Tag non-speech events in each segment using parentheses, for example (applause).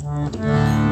Mm-hmm.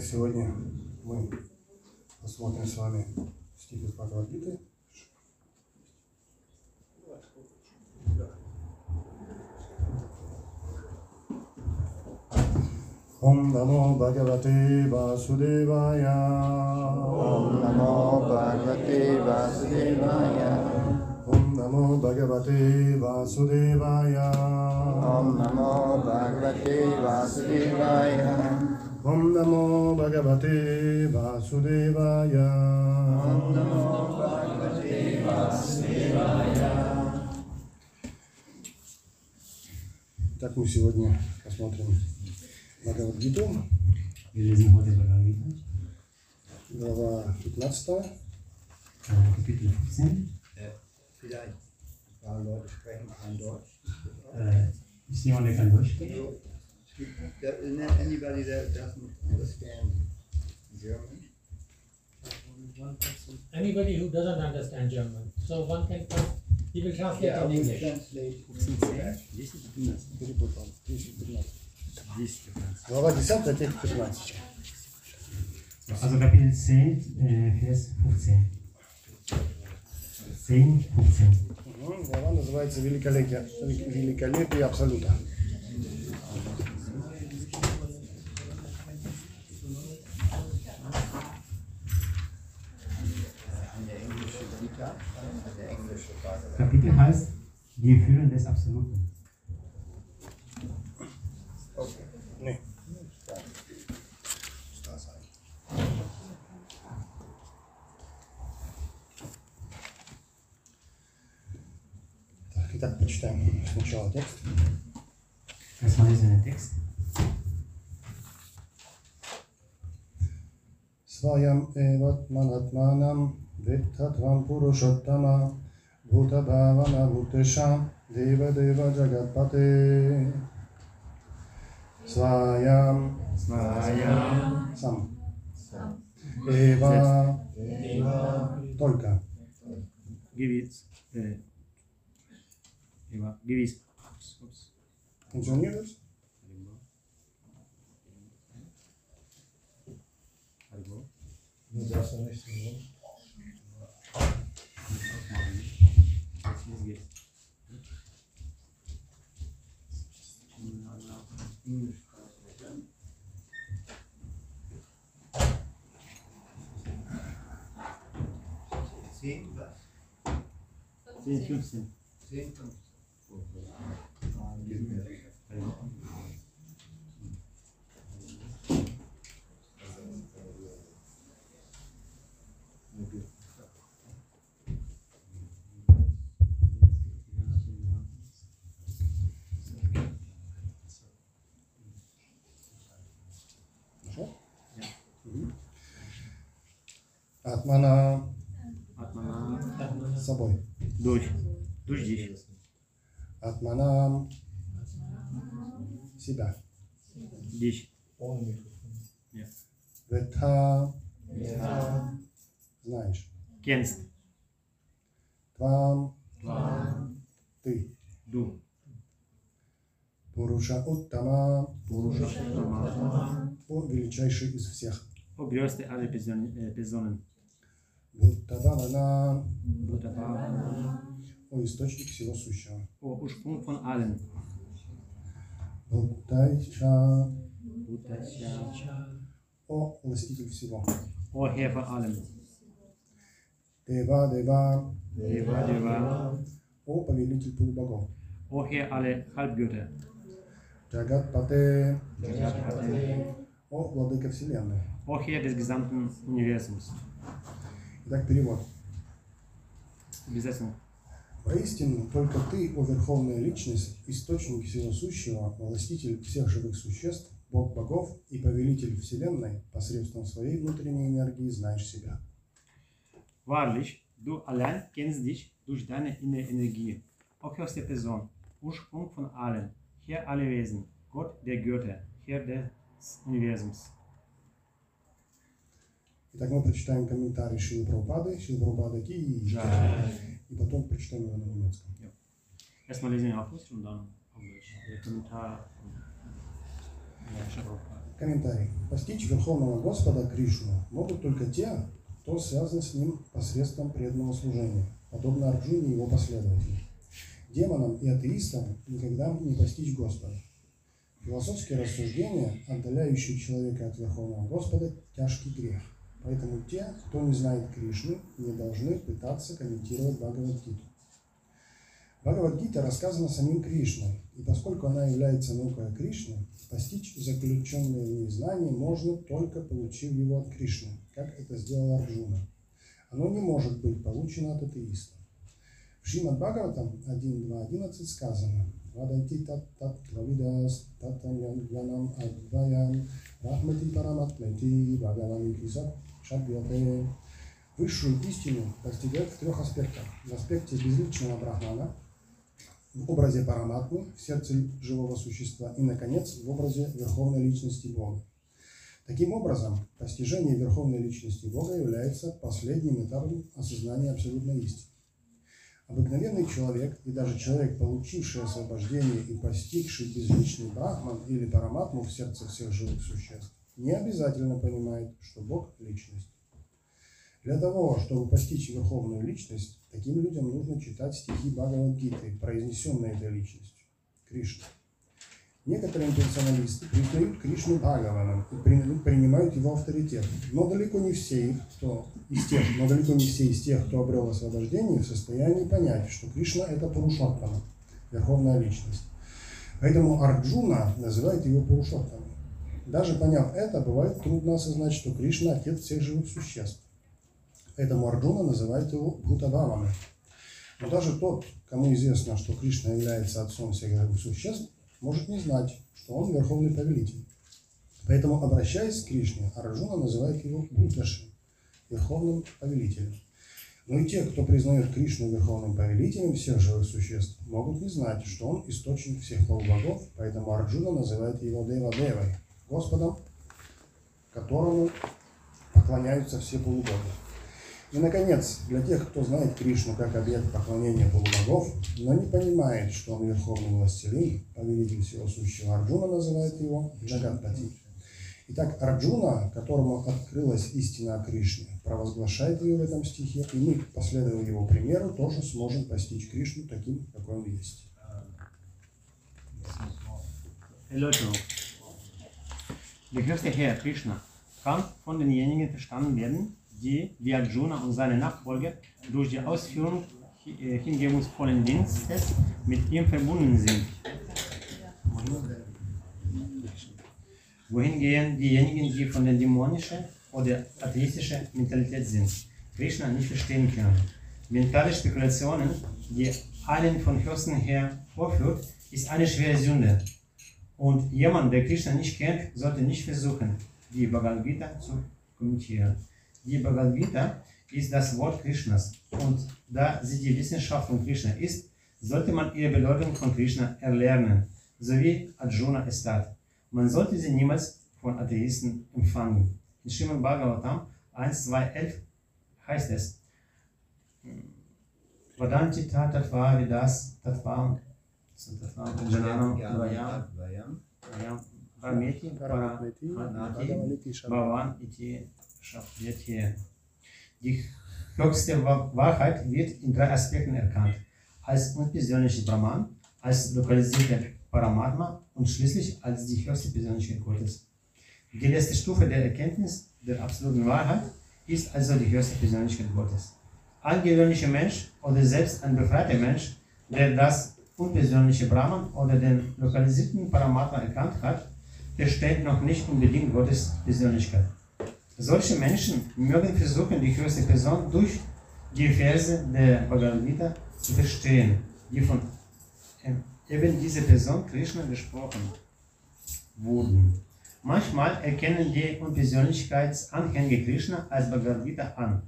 Итак, сегодня мы посмотрим с вами стих из Бхагавадгиты. Om Namo Bhagavate Vasudevaya. Om Namo Bhagavate Vasudevaya. Om Namo Bhagavate Vasudevaya. Om Namo Bhagavate Vasudevaya. Om Namo Bhagavate Vasudevaya. Om Namo Bhagavate Vasudevaya. Так мы сегодня посмотрим Бхагавадгиту, глава 15. äh, Kapitel 15. Äh, Vielleicht ein paar Leute sprechen kein Deutsch. Äh, ist jemand, der kann Deutsch sprechen? So, there- Isn't there anybody that doesn't understand German? One person. Anybody who doesn't understand German, so one can come, he will translate Yeah, I in will English. translate. Перепутал. 10, 15. Глава 10, текст 15. Also Kapitel 10, äh, Vers 15. 10, 15. Мгм, Глава называется «Великолепие, великолепие Абсолюта». Heißt Die Führung des Absoluten. Okay. Не. Стасай. Так, итак, прочитаем сначала текст. Erstmal lesen wir den Text. Сваям эват манатманам виттатвам пурушоттама бхутабхавана бхутешам дева дева джагатпате Сваям Svayam. сам Эва только Gewiss. çizgi. Şimdi Allah'ım English karşılayacağım. Same class. Same class. Same class. Same class. Same class. Атмана с собой. Durch. Durch dich. Атмана себя. Dich. Ветха знаешь. Kennst. Твам ты. Du. Пуруша Уттама Purusha. о величайший из всех. O größte aller Personen. Äh, Personen. Буттававана Buddha. о источник всего сущего. O Ursprung von allen. Буттайча Buddha. о властитель всего. O Herr von allem. Дева Дева Deva. Deva. о повелитель полубогов. O Herr aller Halbgötter. Джагатпате Jagatpate. о владыка вселенной. O o Herr des gesamten Universums. Итак, перевод. Übersetzung. Воистину, только Ты, о Верховная Личность, Источник Всего Сущего, Властитель всех живых существ, Бог богов и Повелитель Вселенной, посредством своей внутренней энергии знаешь себя. Wahrlich, du allein kennst dich durch deine innere Energie. O höchste Person, Ursprung von allem, Herr aller Wesen, Gott der Götter, Herr des Universums. Итак, мы прочитаем комментарий Шилы Прабхупады, Шилы Прабхупады Ки, и, и потом прочитаем его на немецком. Erstmal lesen wir auf Russisch und dann auf Deutsch. Der Kommentar ja. Комментарий. Постичь Верховного Господа Кришну могут только те, кто связан с Ним посредством преданного служения, подобно Арджуне и его последователям. Демонам и атеистам никогда не постичь Господа. Философские рассуждения, отдаляющие человека от Верховного Господа, тяжкий грех. Поэтому те, кто не знает Кришну, не должны пытаться комментировать Бхагавадгиту. Бхагавадгита рассказана самим Кришной, и поскольку она является наукой о Кришне, постичь заключенное в ней знание можно только получив его от Кришны, как это сделал Арджуна. Оно не может быть получено от атеиста. В Шримад Бхагаватам 1.2.11 сказано «Вадайти тат тат твавидас татам янам адваям рахмати параматмети бхагавани кисат шадьяте». Высшую истину постигают в трех аспектах. В аспекте безличного брахмана, в образе параматмы, в сердце живого существа и, наконец, в образе верховной личности Бога. Таким образом, постижение верховной личности Бога является последним этапом осознания абсолютной истины. Обыкновенный человек и даже человек, получивший освобождение и постигший безличный брахман или параматму в сердце всех живых существ, не обязательно понимает, что Бог – личность. Для того, чтобы постичь верховную личность, таким людям нужно читать стихи Бхагавадгиты, произнесенные этой личностью – Кришна. Некоторые имперсоналисты признают Кришну Бхагаваном и при- принимают его авторитет, но далеко не все кто из тех, но далеко не все из тех, кто обрел освобождение, в состоянии понять, что Кришна – это Пурушоттама, верховная личность. Поэтому Арджуна называет его Пурушоттамой. Даже поняв это, бывает трудно осознать, что Кришна – отец всех живых существ. Поэтому Арджуна называет его Бхутабавами. Но даже тот, кому известно, что Кришна является отцом всех живых существ, может не знать, что он верховный повелитель. Поэтому, обращаясь к Кришне, Арджуна называет его Бхуташи, верховным повелителем. Но и те, кто признает Кришну верховным повелителем всех живых существ, могут не знать, что он источник всех полубогов, поэтому Арджуна называет его Дева Девой, Господом, которому поклоняются все полубоги. И, наконец, для тех, кто знает Кришну как объект поклонения полубогов, но не понимает, что он верховный властелин, повелитель всего сущего, Арджуна называет его Джагатпати. Итак, Арджуна, которому открылась истина о Кришне, провозглашает ее в этом стихе, и мы, последуя его примеру, тоже сможем постичь Кришну таким, какой он есть. Erläuterung. Der Herr Krishna kann von denjenigen verstanden werden, die wie Arjuna und seine Nachfolger durch die Ausführung äh, hingebungsvollen Dienstes mit ihm verbunden sind. Wohingegen diejenigen, die von der dämonischen oder atheistischen Mentalität sind, Krishna nicht verstehen können. Mentale Spekulationen, die einen von höchsten her vorführt, ist eine schwere Sünde. Und jemand, der Krishna nicht kennt, sollte nicht versuchen, die Bhagavad Gita zu kommentieren. Die Bhagavad Gita ist das Wort Krishnas. Und da sie die Wissenschaft von Krishna ist, sollte man ihre Bedeutung von Krishna erlernen, so wie Arjuna es tat. Man sollte sie niemals von Atheisten empfangen. In Srimad Bhagavatam 1, 2, 11 heißt es, Vadanti tatva vidas tatvam vayam vameti paramati Bhavan iti Shapyati. Die höchste Wa- Wahrheit wird in drei Aspekten erkannt. Als unpersönliches Brahman, als lokalisierte Paramatma und schließlich als die höchste Persönlichkeit Gottes. Die letzte Stufe der Erkenntnis der absoluten Wahrheit ist also die höchste Persönlichkeit Gottes. Ein gewöhnlicher Mensch oder selbst ein befreiter Mensch, der das unpersönliche Brahman oder den lokalisierten Paramatma erkannt hat, versteht noch nicht unbedingt Gottes Persönlichkeit. Solche Menschen mögen versuchen, die höchste Person durch die Verse der Bhagavad Gita zu verstehen, die von eben dieser Person Krishna gesprochen wurden. Manchmal erkennen die Unpersönlichkeitsanhänger Krishna als Bhagavad Gita an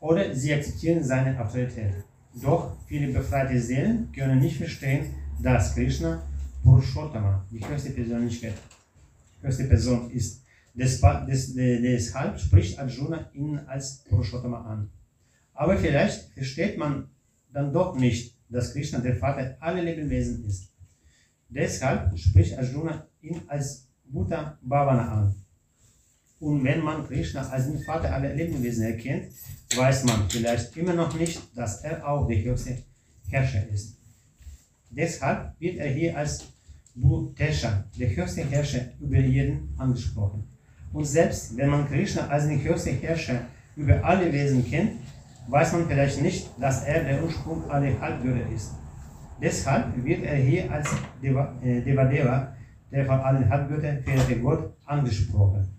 oder sie akzeptieren seine Autorität. Doch viele befreite Seelen können nicht verstehen, dass Krishna Purushottama, die höchste Persönlichkeit, höchste Person ist. Deshalb spricht Arjuna ihn als Purushottama an. Aber vielleicht versteht man dann doch nicht, dass Krishna der Vater aller Lebewesen ist. Deshalb spricht Arjuna ihn als Bhuta Bhavana an. Und wenn man Krishna als den Vater aller Lebewesen erkennt, weiß man vielleicht immer noch nicht, dass er auch der höchste Herrscher ist. Deshalb wird er hier als Bhutesha, der höchste Herrscher über jeden, angesprochen. Und selbst wenn man Krishna als den höchsten Herrscher über alle Wesen kennt, weiß man vielleicht nicht, dass er der Ursprung aller Halbgötter ist. Deshalb wird er hier als äh, Devadeva, der von allen Halbgöttern verehrte Gott, angesprochen.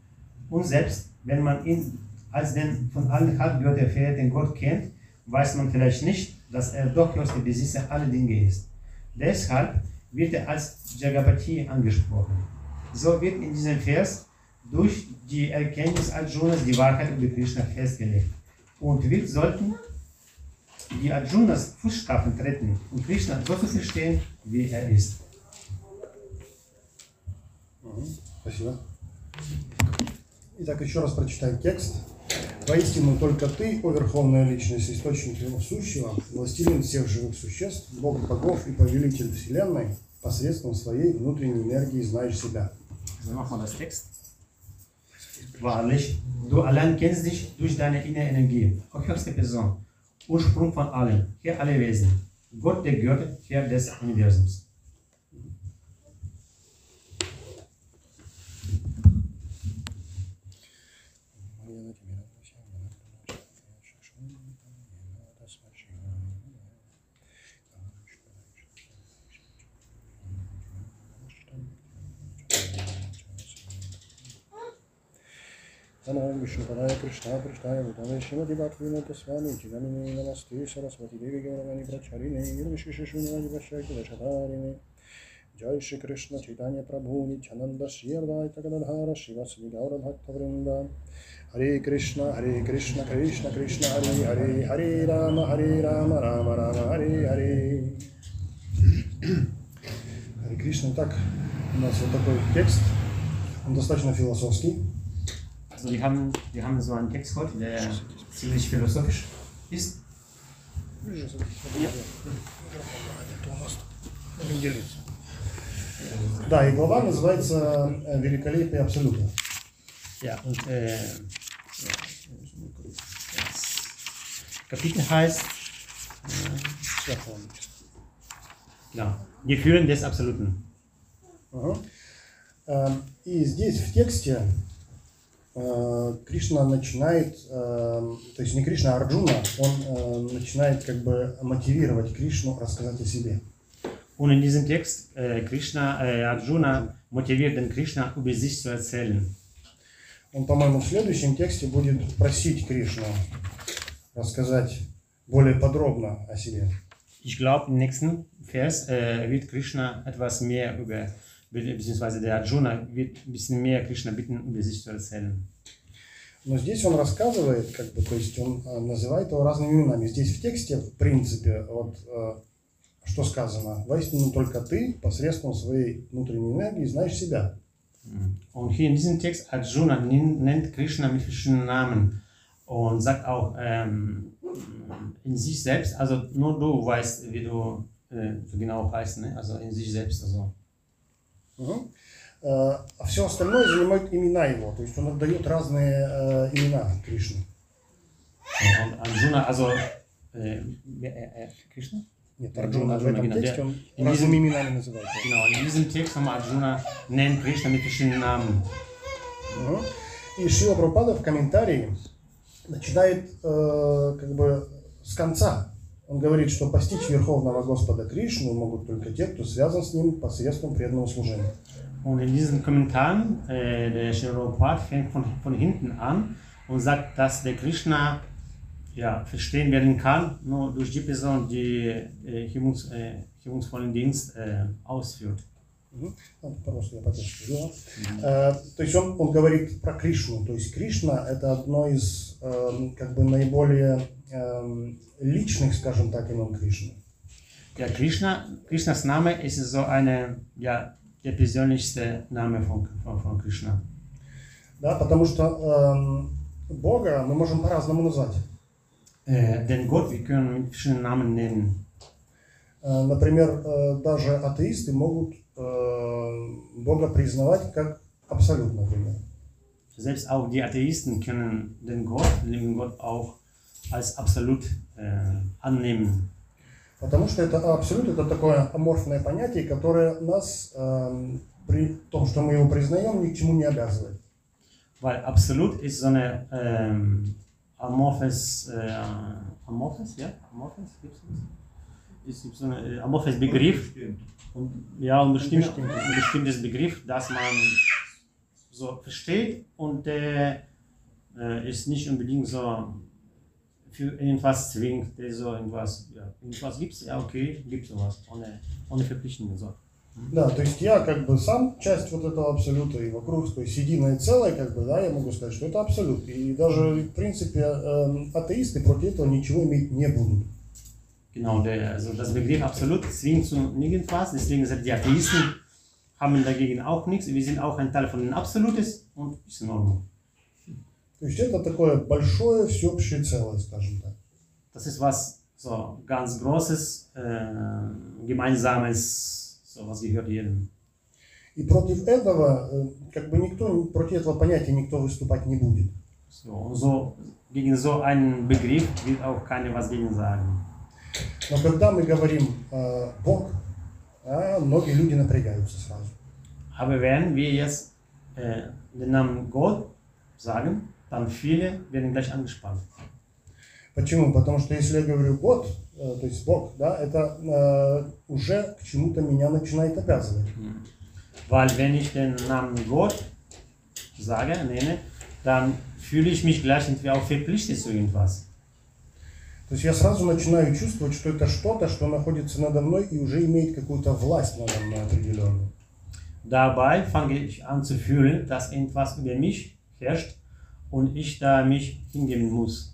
Und selbst wenn man ihn als den von allen Halbgöttern verehrten Gott kennt, weiß man vielleicht nicht, dass er doch bloß der Besitzer aller Dinge ist. Deshalb wird er als Jagapati angesprochen. So wird in diesem Vers durch die Erkenntnis Arjunas die Wahrheit über Krishna festgelegt. Und wir sollten die Arjunas Fußstapfen treten und Krishna so zu verstehen, wie er ist. Mhm. Итак, еще раз прочитаем текст. Воистину только ты, о Верховная Личность, Источник всего сущего, властелин всех живых существ, Бог богов и повелитель Вселенной, посредством своей внутренней энергии знаешь себя. Wahrlich, du allein kennst dich durch deine innere Energie, o höchste Person, Ursprung von allem, Herr aller Wesen, Gott der Götter, Herr des Universums. नमो विष्णुपदाय कृष्णाय पृष्ठाय भूतानेश्वमधिपात्मीनतस्वामी चिदमिने नमस्ते सरस्वती देवी गौरवाणी प्रचारिणे निर्विशेषशून्यवाणी पश्यति दशधारिणे जय श्री कृष्ण चैतन्य प्रभु नित्यानंद श्री अद्वैत गदाधर शिव श्री गौर भक्त वृंद हरे कृष्ण हरे कृष्ण कृष्ण कृष्ण हरे हरे हरे राम हरे राम राम राम हरे Hare Hare Krishna, tak, u nas je taki tekst, on dostać na filozofski, Also wir haben, wir haben so einen Text heute, der ziemlich philosophisch ist. Да, и глава называется э, «Великолепие Абсолюта». Ja, und äh, das Kapitel heißt genau, die Fühlen des Absoluten. Ага. Эм, И здесь в тексте э, Кришна начинает, эм, то есть не Кришна, а Арджуна, он э, начинает как бы мотивировать Кришну рассказать о себе. Und in diesem Text, Krishna, Arjuna motiviert den Krishna, über sich zu erzählen. Он, по-моему, в следующем тексте будет просить Кришну рассказать более подробно о себе. Ich glaube, im nächsten Vers wird Krishna etwas mehr über, be- beziehungsweise der Arjuna wird ein bisschen mehr Krishna bitten, über sich zu erzählen. Но здесь он рассказывает, как бы, то есть он э, называет его разными именами. Здесь в тексте, в принципе, вот э, что сказано, воистину только ты посредством своей внутренней энергии знаешь себя. Und hier in diesem Text, Arjuna nennt Krishna mit verschiedenen Namen und sagt auch ähm, in sich selbst, also nur du weißt, wie du äh, genau heißt, ne? also in sich selbst. Also. Э, А все остальное занимают имена его, то есть он отдает разные э, имена Кришне. Und Arjuna, also äh, äh, Krishna? Нет, Арджуна, Арджуна в этом тексте он in разными diesem- именами называет. его. Genau, in diesem Text haben wir Arjuna nennt Krishna mit verschiedenen Namen. Мгм. И Шила Прабхупада в комментарии начинает э, как бы с конца. Он говорит, что постичь Верховного Господа Кришну могут только те, кто связан с Ним посредством преданного служения. Und in diesen Kommentaren, äh, der Shiropat fängt von, von hinten an und sagt, dass der Krishna ja, verstehen werden kann, nur durch die Person, die äh, himmels, äh, himmelsvollen Dienst äh, ausführt. Ну, я. Э, То есть он, он говорит про Кришну. То есть Кришна это одно из эм, как бы наиболее личных, скажем так, имен Кришны. Ja, Krishna, Krishnas Name ist so eine, ja, der persönlichste Name von, von, von Krishna. Да, потому что эм, Бога мы можем по-разному назвать. Äh, denn Gott, wir können mit verschiedenen Namen nennen. Э, Например, э, даже атеисты могут э, Бога признавать как абсолют, например. Selbst auch die Atheisten können den Gott, den Gott auch als absolut äh, annehmen. Потому что это абсолют это такое аморфное понятие, которое нас эм, при том, что мы его признаем, ни к чему не обязывает. Weil absolut ist so eine ähm, amorphes, äh, amorphes, ja, amorphes, gibt's das? Ist gibt so eine äh, amorphes Begriff. Und, ja, ein, bestimmter, ein bestimmtes Begriff, das man so versteht und der äh, ist nicht unbedingt so für irgendwas zwingt, der so irgendwas, ja, irgendwas gibt es, ja okay, gibt sowas, ohne, ohne Verpflichtungen. So. Да, то есть я как бы сам часть вот этого абсолюта и вокруг, то есть единое целое, как бы, да, я могу сказать, что это абсолют. И даже, в принципе, эм, атеисты против этого ничего иметь не будут. Genau, der, also das Begriff absolut zwingt zu nirgendwas, deswegen sind die Atheisten haben dagegen auch nichts, wir sind auch ein Teil von den Absolutes und ist in Ordnung. То есть это такое большое всеобщее целое, скажем так. Das ist was so ganz Großes, äh, Gemeinsames, so was gehört jedem. И против этого, э, как бы никто, против этого понятия никто выступать не будет. So, so, gegen so einen Begriff wird auch keiner was gegen sagen. Но когда мы говорим э, Бог, а, многие люди напрягаются сразу. Aber wenn wir jetzt äh, den Namen Gott sagen, dann viele werden gleich angespannt. Почему? Потому что если я говорю Год, э, то есть Бог, да, это э, уже к чему-то меня начинает обязывать. Weil wenn ich den Namen Gott sage, nenne, dann fühle ich mich gleich irgendwie auch verpflichtet zu irgendwas. То есть я сразу начинаю чувствовать, что это что-то, что находится надо мной и уже имеет какую-то власть надо мной определенную. Dabei fange ich an zu fühlen, dass irgendwas über mich herrscht und ich da mich hingeben muss.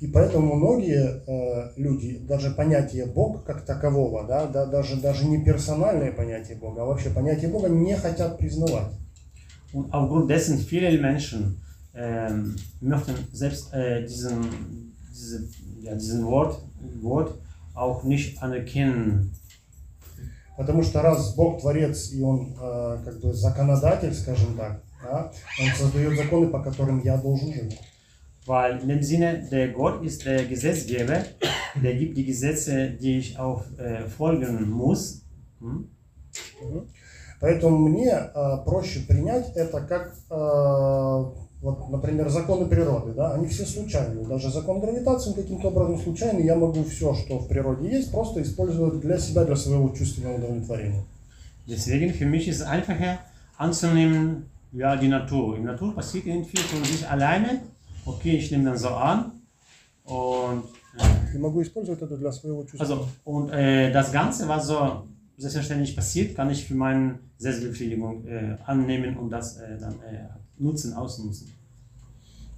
И поэтому многие э, люди даже понятие Бог как такового, да, да, даже, даже не персональное понятие Бога, а вообще понятие Бога не хотят признавать. Und aufgrund dessen viele Menschen ähm, möchten selbst äh, diesen, diese, ja, diesen Wort, Wort auch nicht anerkennen. Потому что раз Бог творец и Он э, как бы законодатель, скажем так, да, Он создает законы, по которым я должен жить. Weil in dem Sinne, der Gott ist der Gesetzgeber, der gibt die Gesetze, die ich auch äh, folgen muss. Hm? Поэтому мне э, проще принять это как, э, вот, например, законы природы, да, они все случайные. Даже закон гравитации каким-то образом случайный. Я могу все, что в природе есть, просто использовать для себя, для своего чувственного удовлетворения. Deswegen für mich ist einfacher anzunehmen, ja, die Natur. In der Natur passiert irgendwie von sich alleine. Okay, ich nehme dann so an. Und, äh, И могу использовать это для своего чувства. also, und äh, das Ganze, was so selbstverständlich passiert, kann ich für meine Selbstbefriedigung äh, annehmen und das äh, dann äh, nutzen, ausnutzen.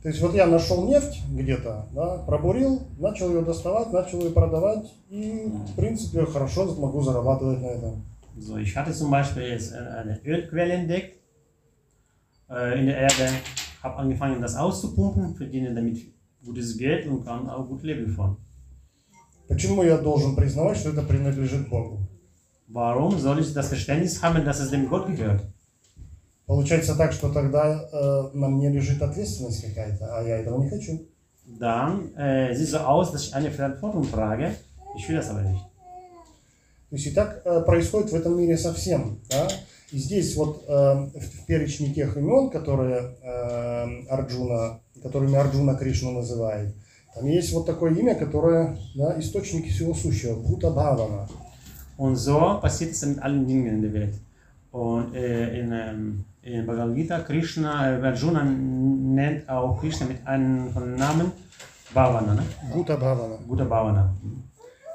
То есть вот я нашел нефть где-то, да, пробурил, начал ее доставать, начал ее продавать, и в принципе хорошо могу зарабатывать на этом. So, ich hatte zum Beispiel jetzt äh, eine Ölquelle entdeckt äh, in der Erde, habe angefangen, das auszupumpen, verdiene damit gutes Geld und kann auch gut leben von. Почему я должен признавать, что это принадлежит Богу? Warum soll ich das Verständnis haben, dass es dem Gott gehört? Получается так, что тогда э, на мне лежит ответственность какая-то, а я этого не хочу. Dann äh, sieht so aus, dass ich eine Verantwortung trage. Ich will das aber nicht. То есть и так э, происходит в этом мире совсем. Да? И здесь вот э, в, перечне тех имен, которые э, Арджуна, которыми Арджуна Кришну называет, Там есть вот такое имя, которое, да, источник всего сущего, Бхута Бхавана. Und so passiert es mit allen Dingen in der Welt. Und äh, in, ähm, in Bhagavad Gita, Krishna, äh, Arjuna nennt auch Krishna mit einem von Namen Bhavana, ne? Бхута Бхавана. guter Bhavana.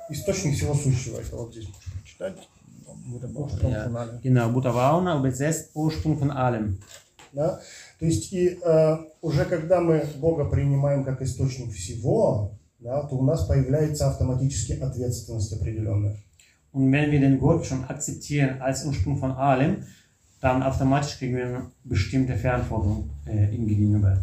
Источник всего сущего. Это вот здесь можно прочитать. Бхута Бхавана. Genau, Buddha übersetzt Ursprung von allem. Да? То есть и э, уже когда мы Бога принимаем как источник всего, да, то у нас появляется автоматически ответственность определенная. Und wenn wir den Gott schon akzeptieren als Ursprung von allem, dann automatisch kriegen wir eine bestimmte Verantwortung äh, ihm gegenüber.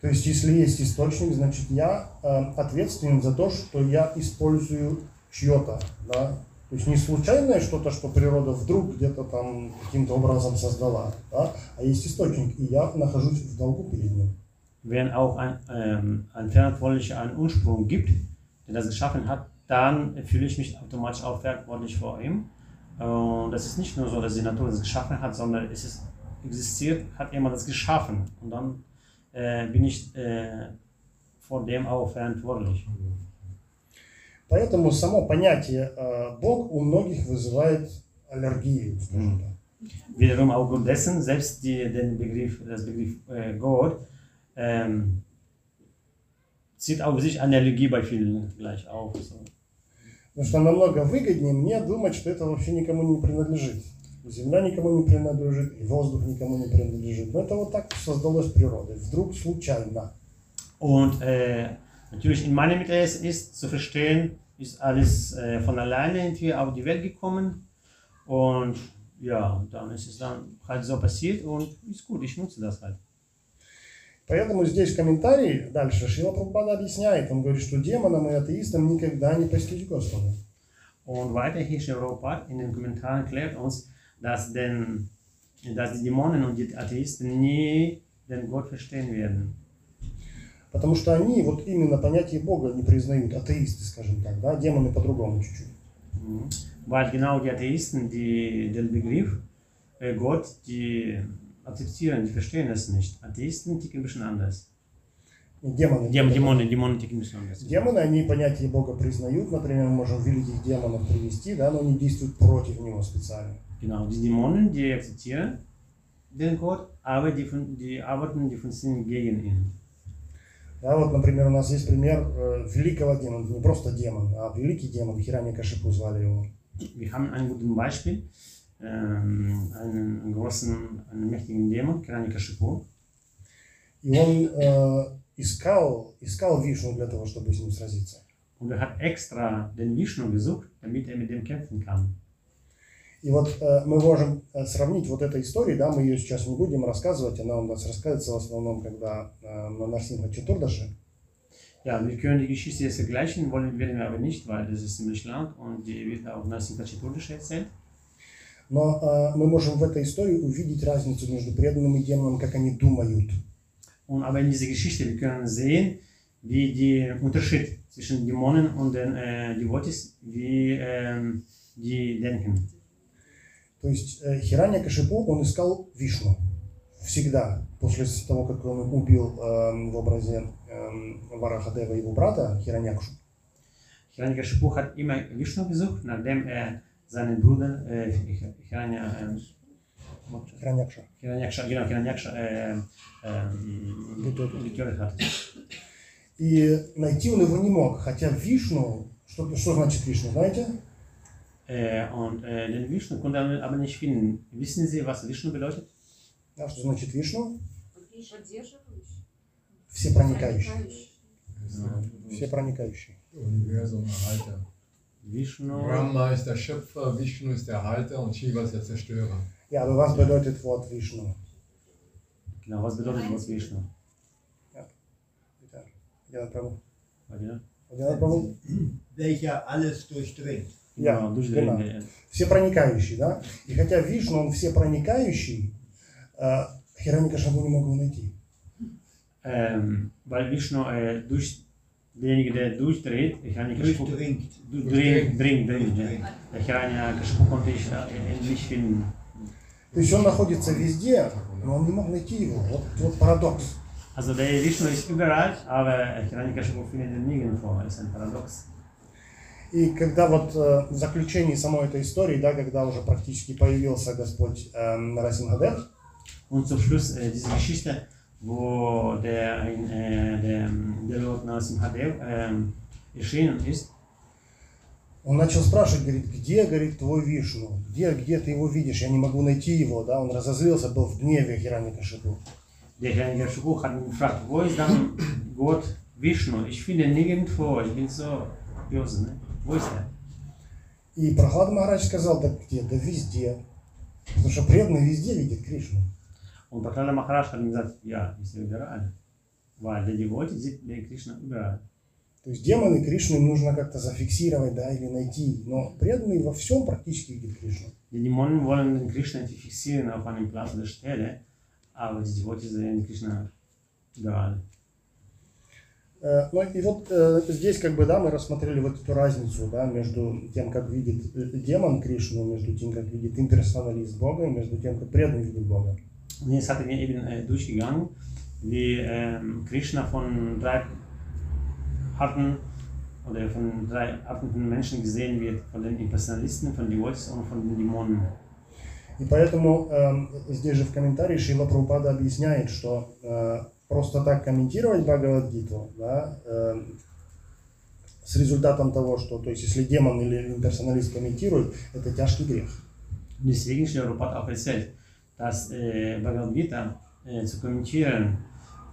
То есть если есть источник, значит я э, ответственен за то, что я использую чье-то. Да? То есть не случайное что-то, что природа вдруг где-то там каким-то образом создала, да? а есть источник, и я нахожусь в долгу перед ним. Wenn auch ein, ähm, ein Verantwortlicher einen Ursprung gibt, der das geschaffen hat, dann fühle ich mich automatisch auch verantwortlich vor ihm. Und das ist nicht nur so, dass die Natur das geschaffen hat, sondern es ist, existiert, hat jemand das geschaffen. Und dann äh, bin ich äh, vor dem auch verantwortlich. Поэтому само понятие э, Бог у многих вызывает аллергию, так. Wiederum aufgrund dessen, selbst die, den Begriff, das Begriff äh, Gott, ähm, zieht auf sich eine Allergie bei vielen gleich auf. So. Потому что намного выгоднее мне думать, что это вообще никому не принадлежит. Земля никому не принадлежит, и воздух никому не принадлежит. Но это вот так создалось природой. Вдруг случайно. Und äh, natürlich in meinem Interesse ist zu verstehen, ist alles äh, von alleine irgendwie auf die Welt gekommen. Und ja, dann ist es dann halt so passiert und ist gut, ich nutze das halt. Поэтому здесь комментарий дальше Шила Прабхупада объясняет. Он говорит, что демонам и атеистам никогда не постичь Господа. Und weiter hier Prabhupada in den Kommentaren klärt uns, dass, den, dass die Dämonen und die Atheisten nie den Gott verstehen werden. Потому что они вот именно понятие Бога не признают, атеисты, скажем так, да, демоны по-другому чуть-чуть. Mhm. Weil genau die Atheisten die, den Begriff äh, Gott, die akzeptieren, die verstehen es nicht. Atheisten ticken ein bisschen anders. Демоны. Дем, Дämonen, Dämonen ticken ein bisschen anders. Демоны, они понятие Бога признают, например, мы можем великих демонов привести, да, но они действуют против него специально. Genau, die Dämonen, die akzeptieren den Gott, aber die, die arbeiten, die funktionieren gegen ihn. Да, вот, например, у нас есть пример э, великого демона, не просто демон, а великий демон, Хирани Кашипу звали его. Wir haben ein gutes Beispiel, ähm, einen großen, einen mächtigen Dämon, Kiranikashipu. И он э, искал, искал Вишну для того, чтобы с ним сразиться. Und er hat extra den Vishnu gesucht, damit er mit dem kämpfen kann. И вот э, мы можем э, сравнить вот этой истории, да, мы ее сейчас не будем рассказывать, она у нас рассказывается в основном, когда э, на Нарсимха Четурдаши. Ja, wir können die Geschichte jetzt vergleichen, wollen werden wir aber nicht, weil das ist ziemlich lang und die wird auch Nasim Chaturdish erzählt. Но э, мы можем в этой истории увидеть разницу между преданным и демоном, как они думают. Und aber in dieser Geschichte, wir können sehen, wie die Unterschied zwischen Dämonen und den äh, Devotees, wie ähm, die denken. То есть э, Хираня Кашипу, он искал Вишну. Всегда. После того, как он убил э, в образе э, Варахадева его брата Хиранякшу. Hiranyakashipu hat immer Vishnu gesucht, nachdem er seinen Bruder äh, Hiranya, äh, genau, getötet hat. И найти он его не мог. Хотя Вишну, что, что значит Вишну, знаете? Äh, und äh, den Vishnu konnte er aber nicht finden. Wissen Sie, was Vishnu bedeutet? Да, что значит Вишну? Поддерживающий. Всепроникающий. Всепроникающий. Universum Erhalter. Vishnu. Brahma ist der Schöpfer, Vishnu ist der Erhalter und Shiva ist der Zerstörer. Ja, aber was bedeutet Wort Vishnu? Genau, was bedeutet Wort Vishnu? Bitte. Ja, Prabhu. Genau, Ja, Prabhu. welcher alles durchdringt. Ja, durchdrehen. genau. Всепроникающий, да? И хотя Вишну, он всепроникающий, э, Хираника Шабу не мог его найти. Ähm, weil Vishnu äh, durch derjenige, der durchdreht, Hiranyakashipu Durchdringt. du- dringt, dringt, ja. Hiranyakashipu konnte ich äh, nicht finden. То есть он находится везде, но он не мог найти его. Вот, вот парадокс. Also der Vishnu ist überall, aber Hiranyakashipu findet ihn nirgendwo. Das ist ein Paradox. И когда вот э, в заключении самой этой истории, да, когда уже практически появился Господь э, Нарасимхадев, Und zum Schluss äh, diese Geschichte, wo der, ein, äh, der, der Lord Narasimhadev ähm, erschienen ist, он начал спрашивать, говорит, где, говорит, твой Вишну? Где, где ты его видишь? Я не могу найти его, да, он разозлился, был в гневе Хираникашипу. der Hiranyakashipu hat ihn gefragt, wo ist dann Gott Vishnu? Ich finde nirgendwo, ich bin so böse, ne? Er? И Прохлад Махарадж сказал, да где? Да везде. Потому что преданный везде видит Кришну. Ihm gesagt, ja, ist er überall. Weil der Devotee sieht den Krishna überall. То есть демоны Кришну им нужно как-то зафиксировать, да, или найти. Но преданный во всем практически видит Кришну. Die Dämonen wollen den Krishna fixieren auf einem Platz oder Stelle, aber die Devotees sehen den Krishna überall. Э, Ну и вот э, здесь как бы, да, мы рассмотрели вот эту разницу, да, между тем, как видит э, демон Кришну, между тем, как видит имперсоналист Бога, между тем, как преданный видит Бога. Jetzt hatten wir eben äh, durchgegangen, wie ähm, Krishna von drei Arten oder von drei Arten von Menschen gesehen wird, von den Impersonalisten, von Devotees und von den Dämonen. И поэтому эм, здесь же в комментарии Шила Прабхупада объясняет, что э, просто так комментировать Бхагавадгиту, да, эм, с результатом того, что, то есть, если демон или имперсоналист комментирует, это тяжкий грех. Deswegen Prabhupada auch erzählt, dass äh, Bhagavad Gita äh, zu kommentieren,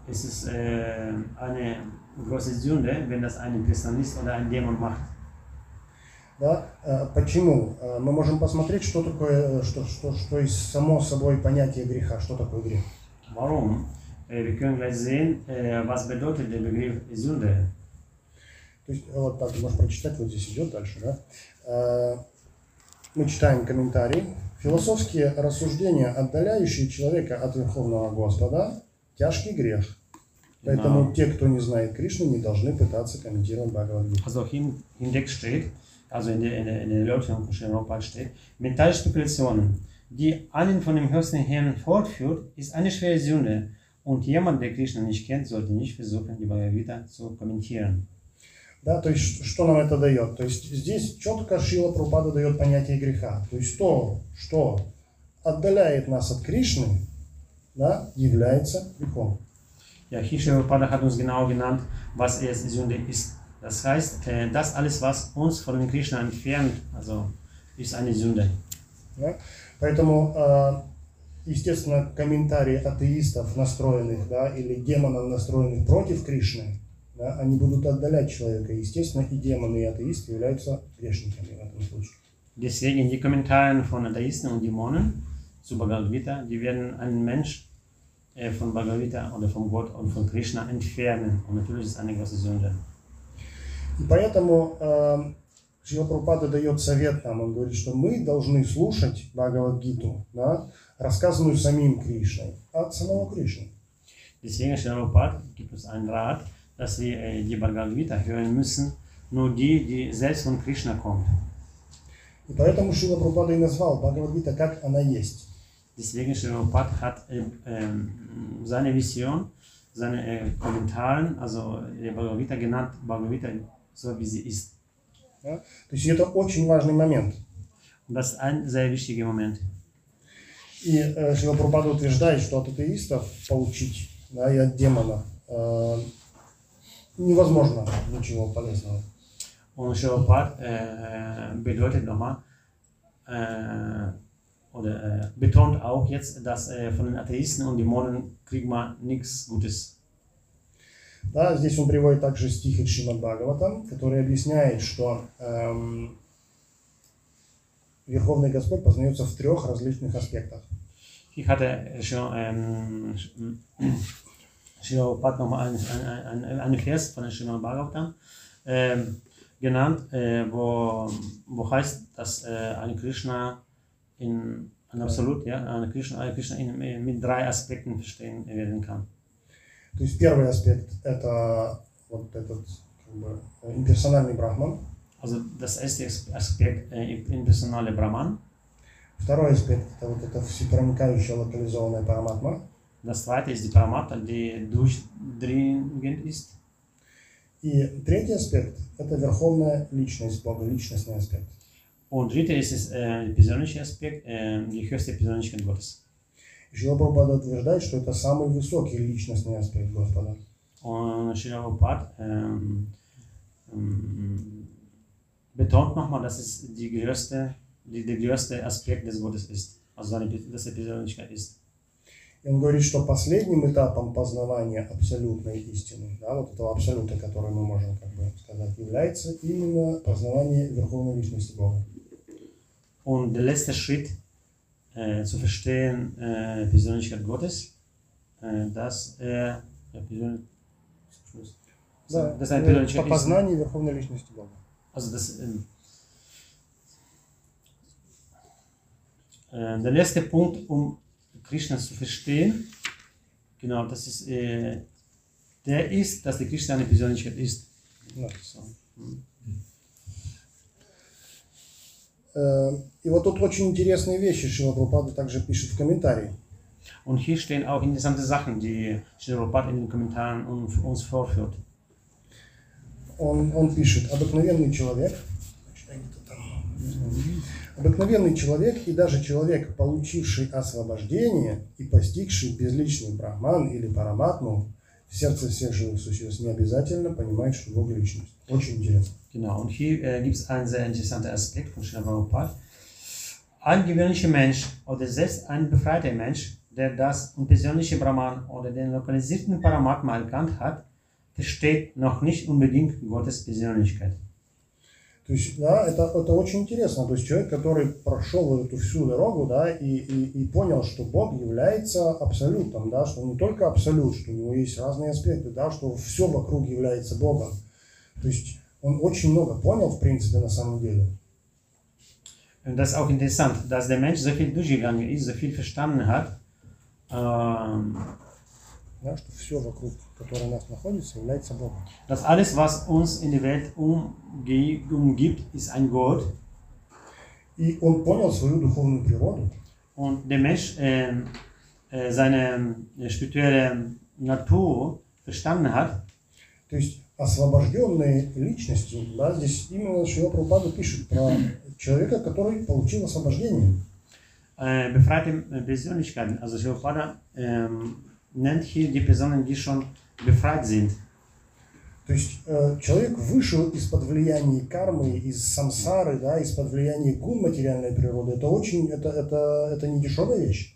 ist es äh, eine große Sünde, wenn das ein Impersonalist oder ein Dämon macht. Да? Э, Почему? Э, Мы можем посмотреть, что такое, э, что, что, что есть само собой понятие греха, что такое грех. Warum? Wir können gleich sehen, was bedeutet der Begriff Sünde. То есть, вот так, можешь прочитать, вот здесь идет дальше, да? Э, Мы читаем комментарий. Философские рассуждения, отдаляющие человека от Верховного Господа, тяжкий грех. Поэтому Genau. те, кто не знает Кришну, не должны пытаться комментировать Бхагавадгиту. Also hin, hinweg steht, also in der, in der, in der Erläuterung von Sri Prabhupada steht, mentale Spekulationen, die einen von dem höchsten Herrn fortführt, ist eine schwere Sünde. Und jemand, der Krishna nicht kennt, sollte nicht versuchen, die Bhagavad zu kommentieren. Да, то есть, что нам это дает? То есть, здесь четко Шила Прабхупада дает понятие греха. То есть, то, что отдаляет нас от Кришны, да, является грехом. Ja, Sri Prabhupada hat uns genau genannt, was erst Sünde ist. Das heißt, äh, das alles, was uns von Krishna entfernt, also ist eine Sünde. Да? Поэтому, э, естественно, комментарии атеистов, настроенных, да, или демонов, настроенных против Кришны, да, они будут отдалять человека. Естественно, и демоны, и атеисты являются грешниками в этом случае. Deswegen die Kommentare von Atheisten und Dämonen zu Bhagavad Gita, die werden einen Mensch von Bhagavad Gita oder von Gott und von Krishna entfernen. Und natürlich ist es eine große Sünde. И поэтому э, Шрила Прабхупада дает совет нам, он говорит, что мы должны слушать Бхагавадгиту, да, рассказанную самим Кришной, от самого Кришны. Deswegen, Prabhupada, gibt es einen Rat, dass wir äh, die Bhagavad Gita hören müssen, nur die, die selbst von Krishna kommt. И поэтому Шила Прабхупада и назвал Бхагавадгита, как она есть. Deswegen, Prabhupada hat äh, ähm, seine Vision, seine äh, Kommentare, also die Bhagavad Gita genannt, Bhagavad Gita so wie sie ist. Да. То есть это очень важный момент. Das ist ein sehr wichtiger Moment. И э, Шрила Прабхупада утверждает, что от атеистов получить, да, и от демона э, невозможно ничего полезного. Und Shabbat äh, bedeutet nochmal, äh, oder äh, betont auch jetzt, dass äh, von den Atheisten und Dämonen kriegt man nichts Gutes. Да, здесь он приводит также стих из Шримад Бхагаватам, который объясняет, что эм, Верховный Господь познается в трех различных аспектах. Ähm, nochmal einen ein, ein, ein Vers von Srimad Bhagavatam ähm, genannt, äh, wo, wo heißt, dass äh, ein Krishna in ein Absolut, ja, ein Krishna, ein Krishna in, äh, mit drei Aspekten verstehen werden kann. То есть первый аспект это вот этот как бы, имперсональный брахман. Also das erste As- Aspekt, äh, impersonale Brahman. Второй аспект это вот это всепроникающая локализованная параматма. Das zweite ist die Paramatma, die durchdringend ist. И третий аспект – это верховная личность Бога, личностный аспект. Und dritte ist es, äh, der persönliche Aspekt, äh, die höchste Persönlichkeit Gottes. Шрила Прабхупада утверждает, что это самый высокий личностный аспект Господа. Prabhupada ähm, ähm, betont nochmal, dass es die größte, die, der größte Aspekt des Gottes ist, also seine, dass er Persönlichkeit ist. И он говорит, что последним этапом познавания абсолютной истины, да, вот этого абсолюта, который мы можем как бы сказать, является именно познавание верховной личности Бога. Und der letzte Schritt äh, zu verstehen, äh, Persönlichkeit Gottes, äh, dass er ja, Persön Да, dass eine э, Persönlichkeit по ist. познанию верховной личности Бога. Also das, ähm, äh, der letzte Punkt, um Krishna zu verstehen, genau, das ist, äh, der ist, dass die Krishna eine Persönlichkeit ist. Да. So. hm. И вот тут очень интересные вещи Шила Прабхупада также пишет в комментарии. Und hier stehen auch interessante Sachen, die Prabhupada in den Kommentaren uns vorführt. Он, он пишет, обыкновенный человек, обыкновенный человек и даже человек, получивший освобождение и постигший безличный брахман или параматму, в сердце всех живых существ не обязательно понимает, что Бог личность. Очень интересно. Genau, und hier äh, gibt es einen sehr interessanten Aspekt von Sri Prabhupada. Ein gewöhnlicher Mensch oder selbst ein befreiter Mensch, der das unpersönliche Brahman oder den lokalisierten Paramatma erkannt hat, versteht noch nicht unbedingt Gottes Persönlichkeit. То есть, да, это, это очень интересно. То есть человек, который прошел вот эту всю дорогу, да, и, и, и понял, что Бог является абсолютом, да, что не только абсолют, что у него есть разные аспекты, да, что все вокруг является Богом. То есть он очень много понял, в принципе, на самом деле. Und das ist auch interessant, dass der Mensch so viel durchgegangen ist, so viel verstanden hat, ähm, Да, что все вокруг, которое нас находится, является Богом. dass alles, was uns in der Welt umge umgibt, ist ein Gott. И он понял свою духовную природу. Und der Mensch ähm, äh, seine äh, spirituelle Natur verstanden hat. То есть Освобожденные личности, да, здесь именно Шива Прабхупада пишет про человека, который получил освобождение. Befreite Persönlichkeiten, also Prabhupada ähm, nennt hier die Personen, die schon befreit sind. То есть э, человек вышел из-под влияния кармы, из самсары, да, из-под влияния гун материальной природы. Это очень, это, это, это не дешевая вещь.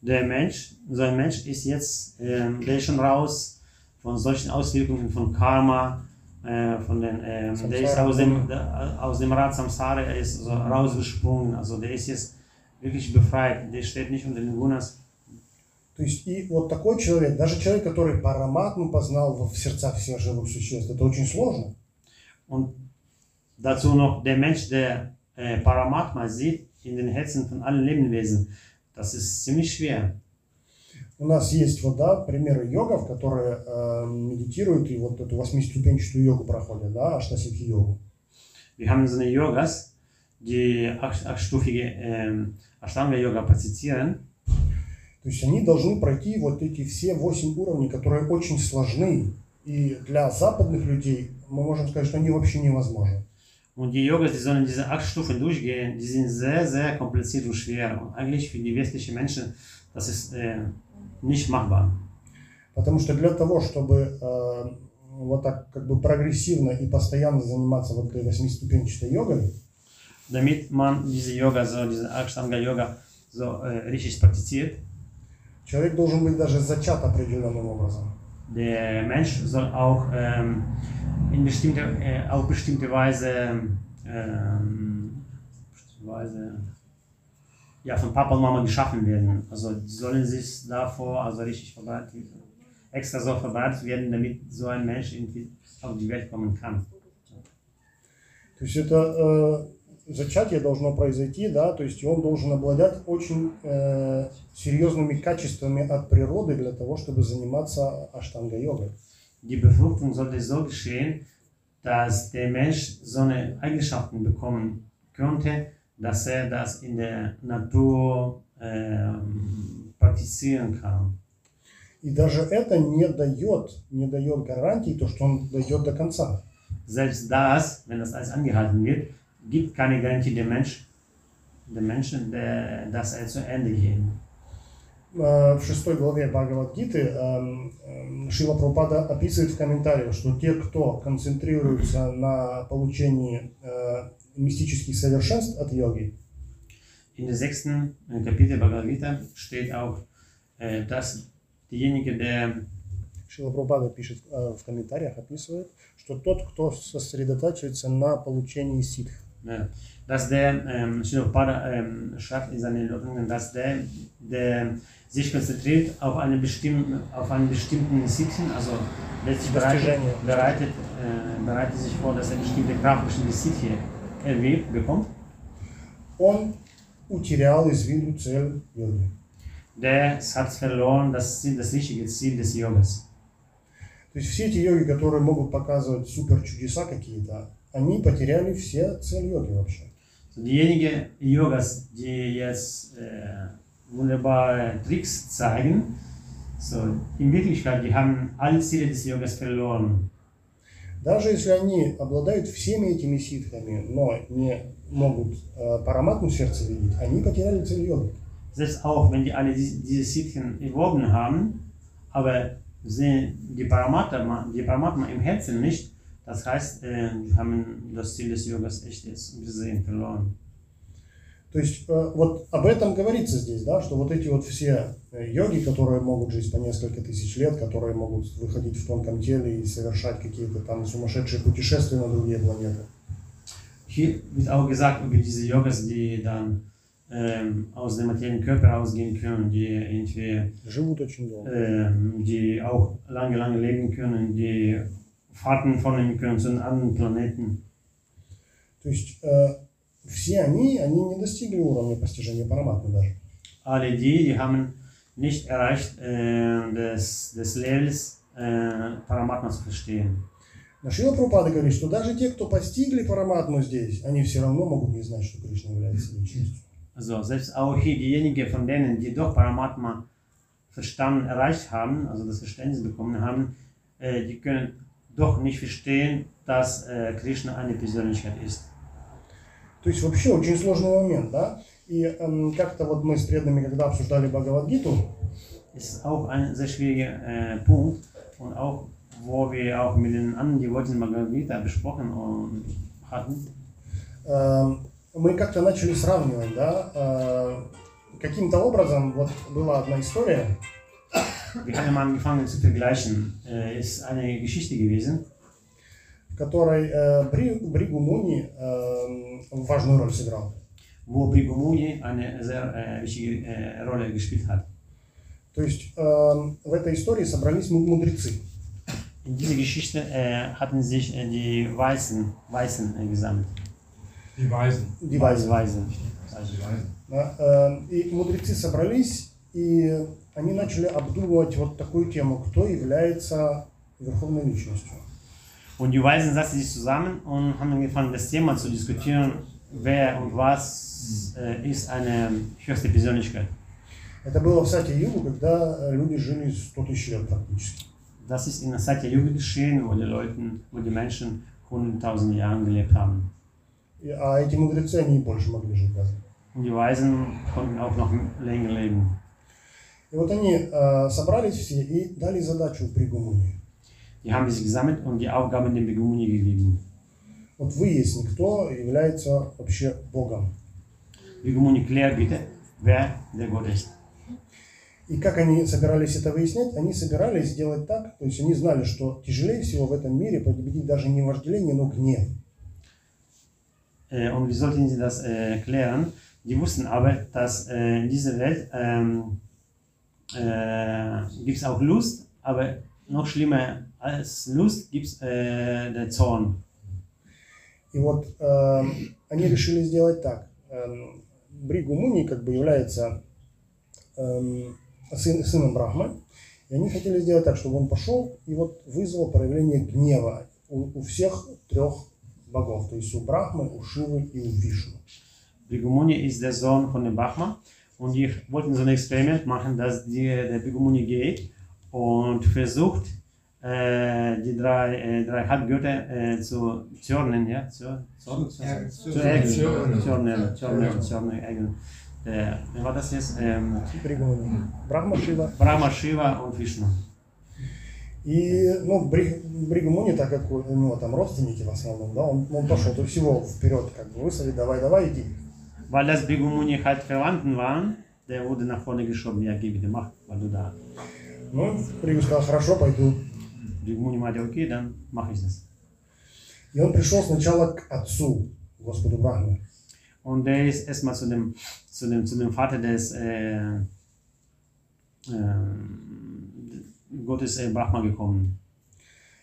Der Mensch, so ein Mensch ist jetzt, ähm, der ist schon raus von solchen Auswirkungen von Karma, äh, von den, ähm, der ist Samsara. aus dem, der, aus dem Rad Samsara, er ist so rausgesprungen, also der ist jetzt wirklich befreit, der steht nicht unter den Gunas. То есть и вот такой человек, даже человек, который параматму познал в сердцах всех живых существ, это очень сложно. Und dazu noch der Mensch, der äh, Paramatma sieht in den Herzen von allen Lebewesen, das ist ziemlich schwer. У нас есть вот, да, примеры йогов, которые э, медитируют и вот эту восьмиступенчатую йогу проходят, да, аштасики йогу. Wir haben so eine Yogas, die acht- achtstufige ähm, Ashtanga-Yoga praktizieren. То есть они должны пройти вот эти все восемь уровней, которые очень сложны. И для западных людей мы можем сказать, что они вообще невозможны. Und die Yogas, die sollen diese acht Stufen durchgehen, die sind sehr, sehr kompliziert und schwer. Und eigentlich für die westlichen Menschen, das ist äh, nicht machbar. Потому что для того, чтобы э, вот так как бы прогрессивно и постоянно заниматься вот этой восьмиступенчатой йогой, Damit man diese Yoga, so diese Ashtanga-Yoga, so äh, richtig praktiziert, человек должен быть даже зачат определенным образом. der Mensch soll auch ähm, in bestimmte, äh, auf bestimmte Weise, ähm, bestimmte Weise ja, von Papa und Mama geschaffen werden. Also die sollen sich davor also richtig vorbereitet, extra so vorbereitet werden, damit so ein Mensch irgendwie auf die Welt kommen kann. То есть это э, зачатие должно произойти, да, то есть он должен обладать очень э, серьезными качествами от природы для того, чтобы заниматься аштанга-йогой. Die Befruchtung sollte so geschehen, dass der Mensch so eine Eigenschaften bekommen könnte, dass er das in der Natur ähm, praktizieren kann. И даже это не дает, не дает гарантии, то, что он дойдет до конца. Selbst das, wenn das alles angehalten wird, gibt keine Garantie dem Mensch, dem Menschen, der, dass er zu Ende geht. Э, В шестой главе Бхагавадгиты эм, эм, Шила Прабхупада описывает в комментариях, что те, кто концентрируется на получении э, мистических совершенств от йоги, In der sechsten äh, Kapitel Bhagavad Gita steht auch, äh, dass derjenige, der Шила Прабхупада пишет э, в комментариях, описывает, что тот, кто сосредотачивается на получении ситх, dass der, ähm, Srila Prabhupada, ähm, schreibt in seinen Erläuterungen, dass der, der sich konzentriert auf, eine bestimmten, auf einen bestimmten Sitzen, also letztlich bereitet, bereitet, äh, bereitet sich vor, dass er bestimmte Kraft, bestimmte Sitte erlebt, bekommt, он утерял из виду цель йоги. der hat verloren das, Ziel, das richtige Ziel des Yogas. То есть все эти йоги, которые могут показывать супер чудеса какие-то, они потеряли все цель йоги вообще. So, diejenigen Yogas, die jetzt äh, wunderbare Tricks zeigen, so, in Wirklichkeit, die haben alle Ziele des Yogas verloren. Даже если они обладают всеми этими ситхами, но не могут э, параматму сердце видеть, они потеряли цель йоги. Selbst auch, wenn die alle diese, diese Siddhen erworben haben, aber sehen die Paramatma, die Paramatma im Herzen nicht, das heißt, äh, die haben das Ziel des Yogas echt jetzt gesehen, verloren. То есть э, вот об этом говорится здесь, да, что вот эти вот все э, йоги, которые могут жить по несколько тысяч лет, которые могут выходить в тонком теле и совершать какие-то там сумасшедшие путешествия на другие планеты. Hier wird auch gesagt über diese Yogas, die dann ähm, aus dem materiellen Körper rausgehen können, die irgendwie Живут очень долго. ähm, die auch lange, lange leben können, die Fahrten vornehmen können zu anderen Planeten. То есть э, все они, они не достигли уровня постижения параматмы даже. Alle die, die haben nicht erreicht, äh, des, des Levels äh, Paramatma zu verstehen. Шила Прабхупада говорит, что даже те, кто постигли параматму здесь, они все равно могут не знать, что Кришна является личностью. Also selbst auch hier diejenigen von denen, die doch Paramatma verstanden, erreicht haben, also das Verständnis bekommen haben, äh, die können doch nicht verstehen, dass äh, Krishna eine Persönlichkeit ist. То есть вообще очень сложный момент, да? И эм, как-то вот мы с преданными, когда обсуждали Бхагавадгиту, ist auch ein sehr schwieriger äh, Punkt und auch, wo wir auch mit den anderen Devotees Bhagavad Gita besprochen und hatten, эм, мы как-то начали сравнивать, да? э, каким-то образом, вот была одна история, wir haben angefangen zu vergleichen, äh, ist eine Geschichte gewesen, в которой э, Бри, Бригу Муни эм, важную роль сыграл. wo Brigumuni eine sehr äh, wichtige äh, Rolle gespielt hat. То есть эм, в этой истории собрались му- мудрецы. In dieser Geschichte äh, hatten sich äh, die Weißen, Weißen äh, gesammelt. Die Weisen. Die Weisen. Also die Weisen. Да, э, И мудрецы собрались, и они начали обдумывать вот такую тему, кто является верховной личностью. Und die Weisen saßen sich zusammen und haben angefangen, das Thema zu diskutieren, wer und was äh, ist eine höchste Persönlichkeit. Это было в Сате Югу, когда э, люди жили 100 тысяч лет практически. Das ist in der Zeit der Jugend geschehen, wo die Leute, wo die Menschen 100.000 Jahre gelebt haben. И- А эти мудрецы, они и больше могли жить даже. Und die Weisen konnten auch noch länger leben. И вот они э, собрались все и дали задачу Бригумуни. Die haben sich gesammelt und die Aufgaben dem Begumuni gegeben. Вот выясни, кто является вообще Богом. Begumuni, klär bitte, wer der Gott ist. И как они собирались это выяснять? Они собирались сделать так, то есть они знали, что тяжелее всего в этом мире победить даже не вожделение, но гнев. Äh, und wie sollten sie das äh, klären? Die wussten aber, dass äh, in dieser Welt ähm, äh, gibt es auch Lust, aber noch schlimmer als Lust gibt äh, der Zorn. И вот эм, они решили сделать так. Эм, Бригу Муни как бы является эм, сын- сыном Брахмы, и они хотели сделать так, чтобы он пошел и вот вызвал проявление гнева у, у всех трех богов, то есть у Брахмы, у Шивы и у Вишну. Bigumuni ist der Sohn von Brahma und die wollten so ein Experiment machen, dass die, der Bigumuni geht und versucht, die drei, äh, drei Halbgötter äh, zu zürnen, ja, zu, zu, zu, zürnen, zürnen, ärgern. Der, wer war das jetzt? Ähm. Брахма Шива. Brahma, Shiva und Vishnu. И, ну, Бри- Бригмуни, так как у него там родственники в основном, да, он, он пошел то всего вперед, как бы выставить, давай, давай, иди. Weil das Bhikkhu Muni halt Verwandten waren, der wurde nach vorne geschoben, ja, gebe die Macht, weil du da. Ну, Бригу сказал, хорошо, пойду. И он пришел сначала к отцу, Господу Брахме. Und der ist erstmal zu dem, zu dem, zu dem Vater des äh, äh, Gottes äh, Brahma gekommen.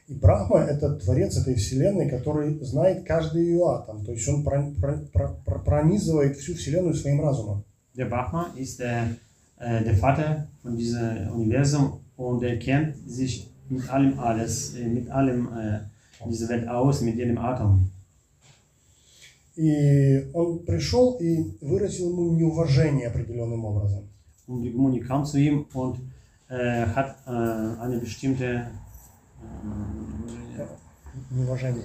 И Брахма – это творец этой вселенной, который знает каждый ее атом. То есть он про- про- про- про- пронизывает всю вселенную своим разумом. Der Brahma ist der, äh, der Vater von diesem Universum und er kennt sich mit allem alles, äh, mit allem äh, in dieser Welt aus, mit jedem Atom. И он пришел и выразил ему неуважение определенным образом. Und die Muni kam zu ihm und äh, hat äh, eine bestimmte Неуважение.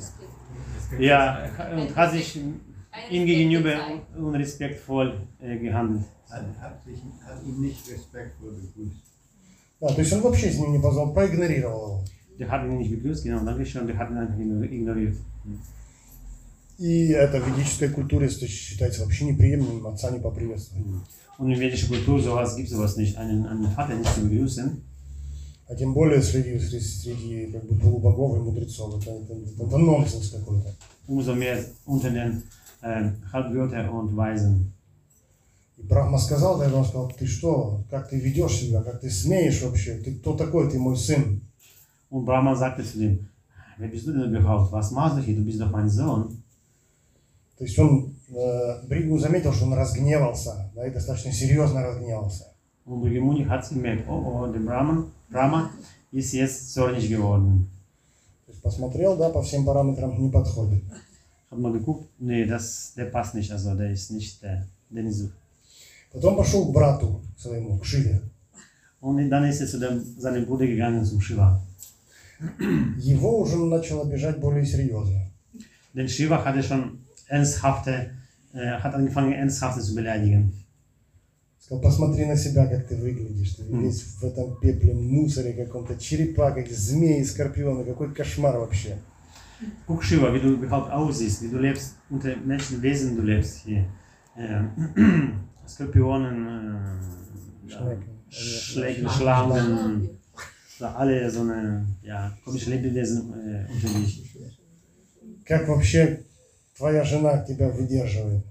äh, ja, und hat sich ihm gegenüber unrespektvoll äh, gehandelt. Hat, hat, sich, hat ihn nicht respektvoll begrüßt. Да, то есть он вообще с ним не позвал, проигнорировал его. Der hat ihn nicht begrüßt, genau, danke schön, der hat ihn einfach ignoriert. И это в ведической культуре считается вообще неприемлемым отца не поприветствовать. Und in vedischer Kultur sowas gibt sowas nicht, einen, einen Vater nicht zu begrüßen. А тем более среди, среди, среди как бы, полубогов и мудрецов. Это, это, это нонсенс какой-то. umso mehr unter den äh, Halbgötter und Weisen. И Брахма сказал, тогда он сказал, ты что, как ты ведешь себя, как ты смеешь вообще, ты кто такой, ты мой сын. Und Brahma sagte zu dem, wer bist du denn überhaupt? Was machst du hier? Du bist doch mein Sohn. То есть он, э, Бригу заметил, что он разгневался, да, и достаточно серьезно разгневался. Und Brigimuni hat gemerkt, oh, oh, der Brahma, Brahma ist jetzt zornig geworden. То есть посмотрел, да, по всем параметрам не подходит. Hat mal geguckt, nee, das, der passt nicht, also der ist nicht der, der nicht so. Потом пошел к брату своему, к Шиве. Ist er zu dem, seinem Bruder gegangen, zum Shiva. Его уже начал обижать более серьезно. Denn Shiva hatte schon ernsthafte, äh, hat angefangen, ernsthafte zu beleidigen. Сказал, посмотри на себя, как ты выглядишь. Ты весь в этом пепле, мусоре каком-то, черепа, как змеи, скорпионы. Какой кошмар вообще. Guck, Shiva, wie du überhaupt aussiehst, wie du lebst, unter Menschenwesen du lebst hier. Äh, Skorpionen, äh, Schnecken. Schläge, Schlangen, so alle so eine, ja, komische Lebewesen äh, unter dich. Как вообще твоя жена тебя выдерживает?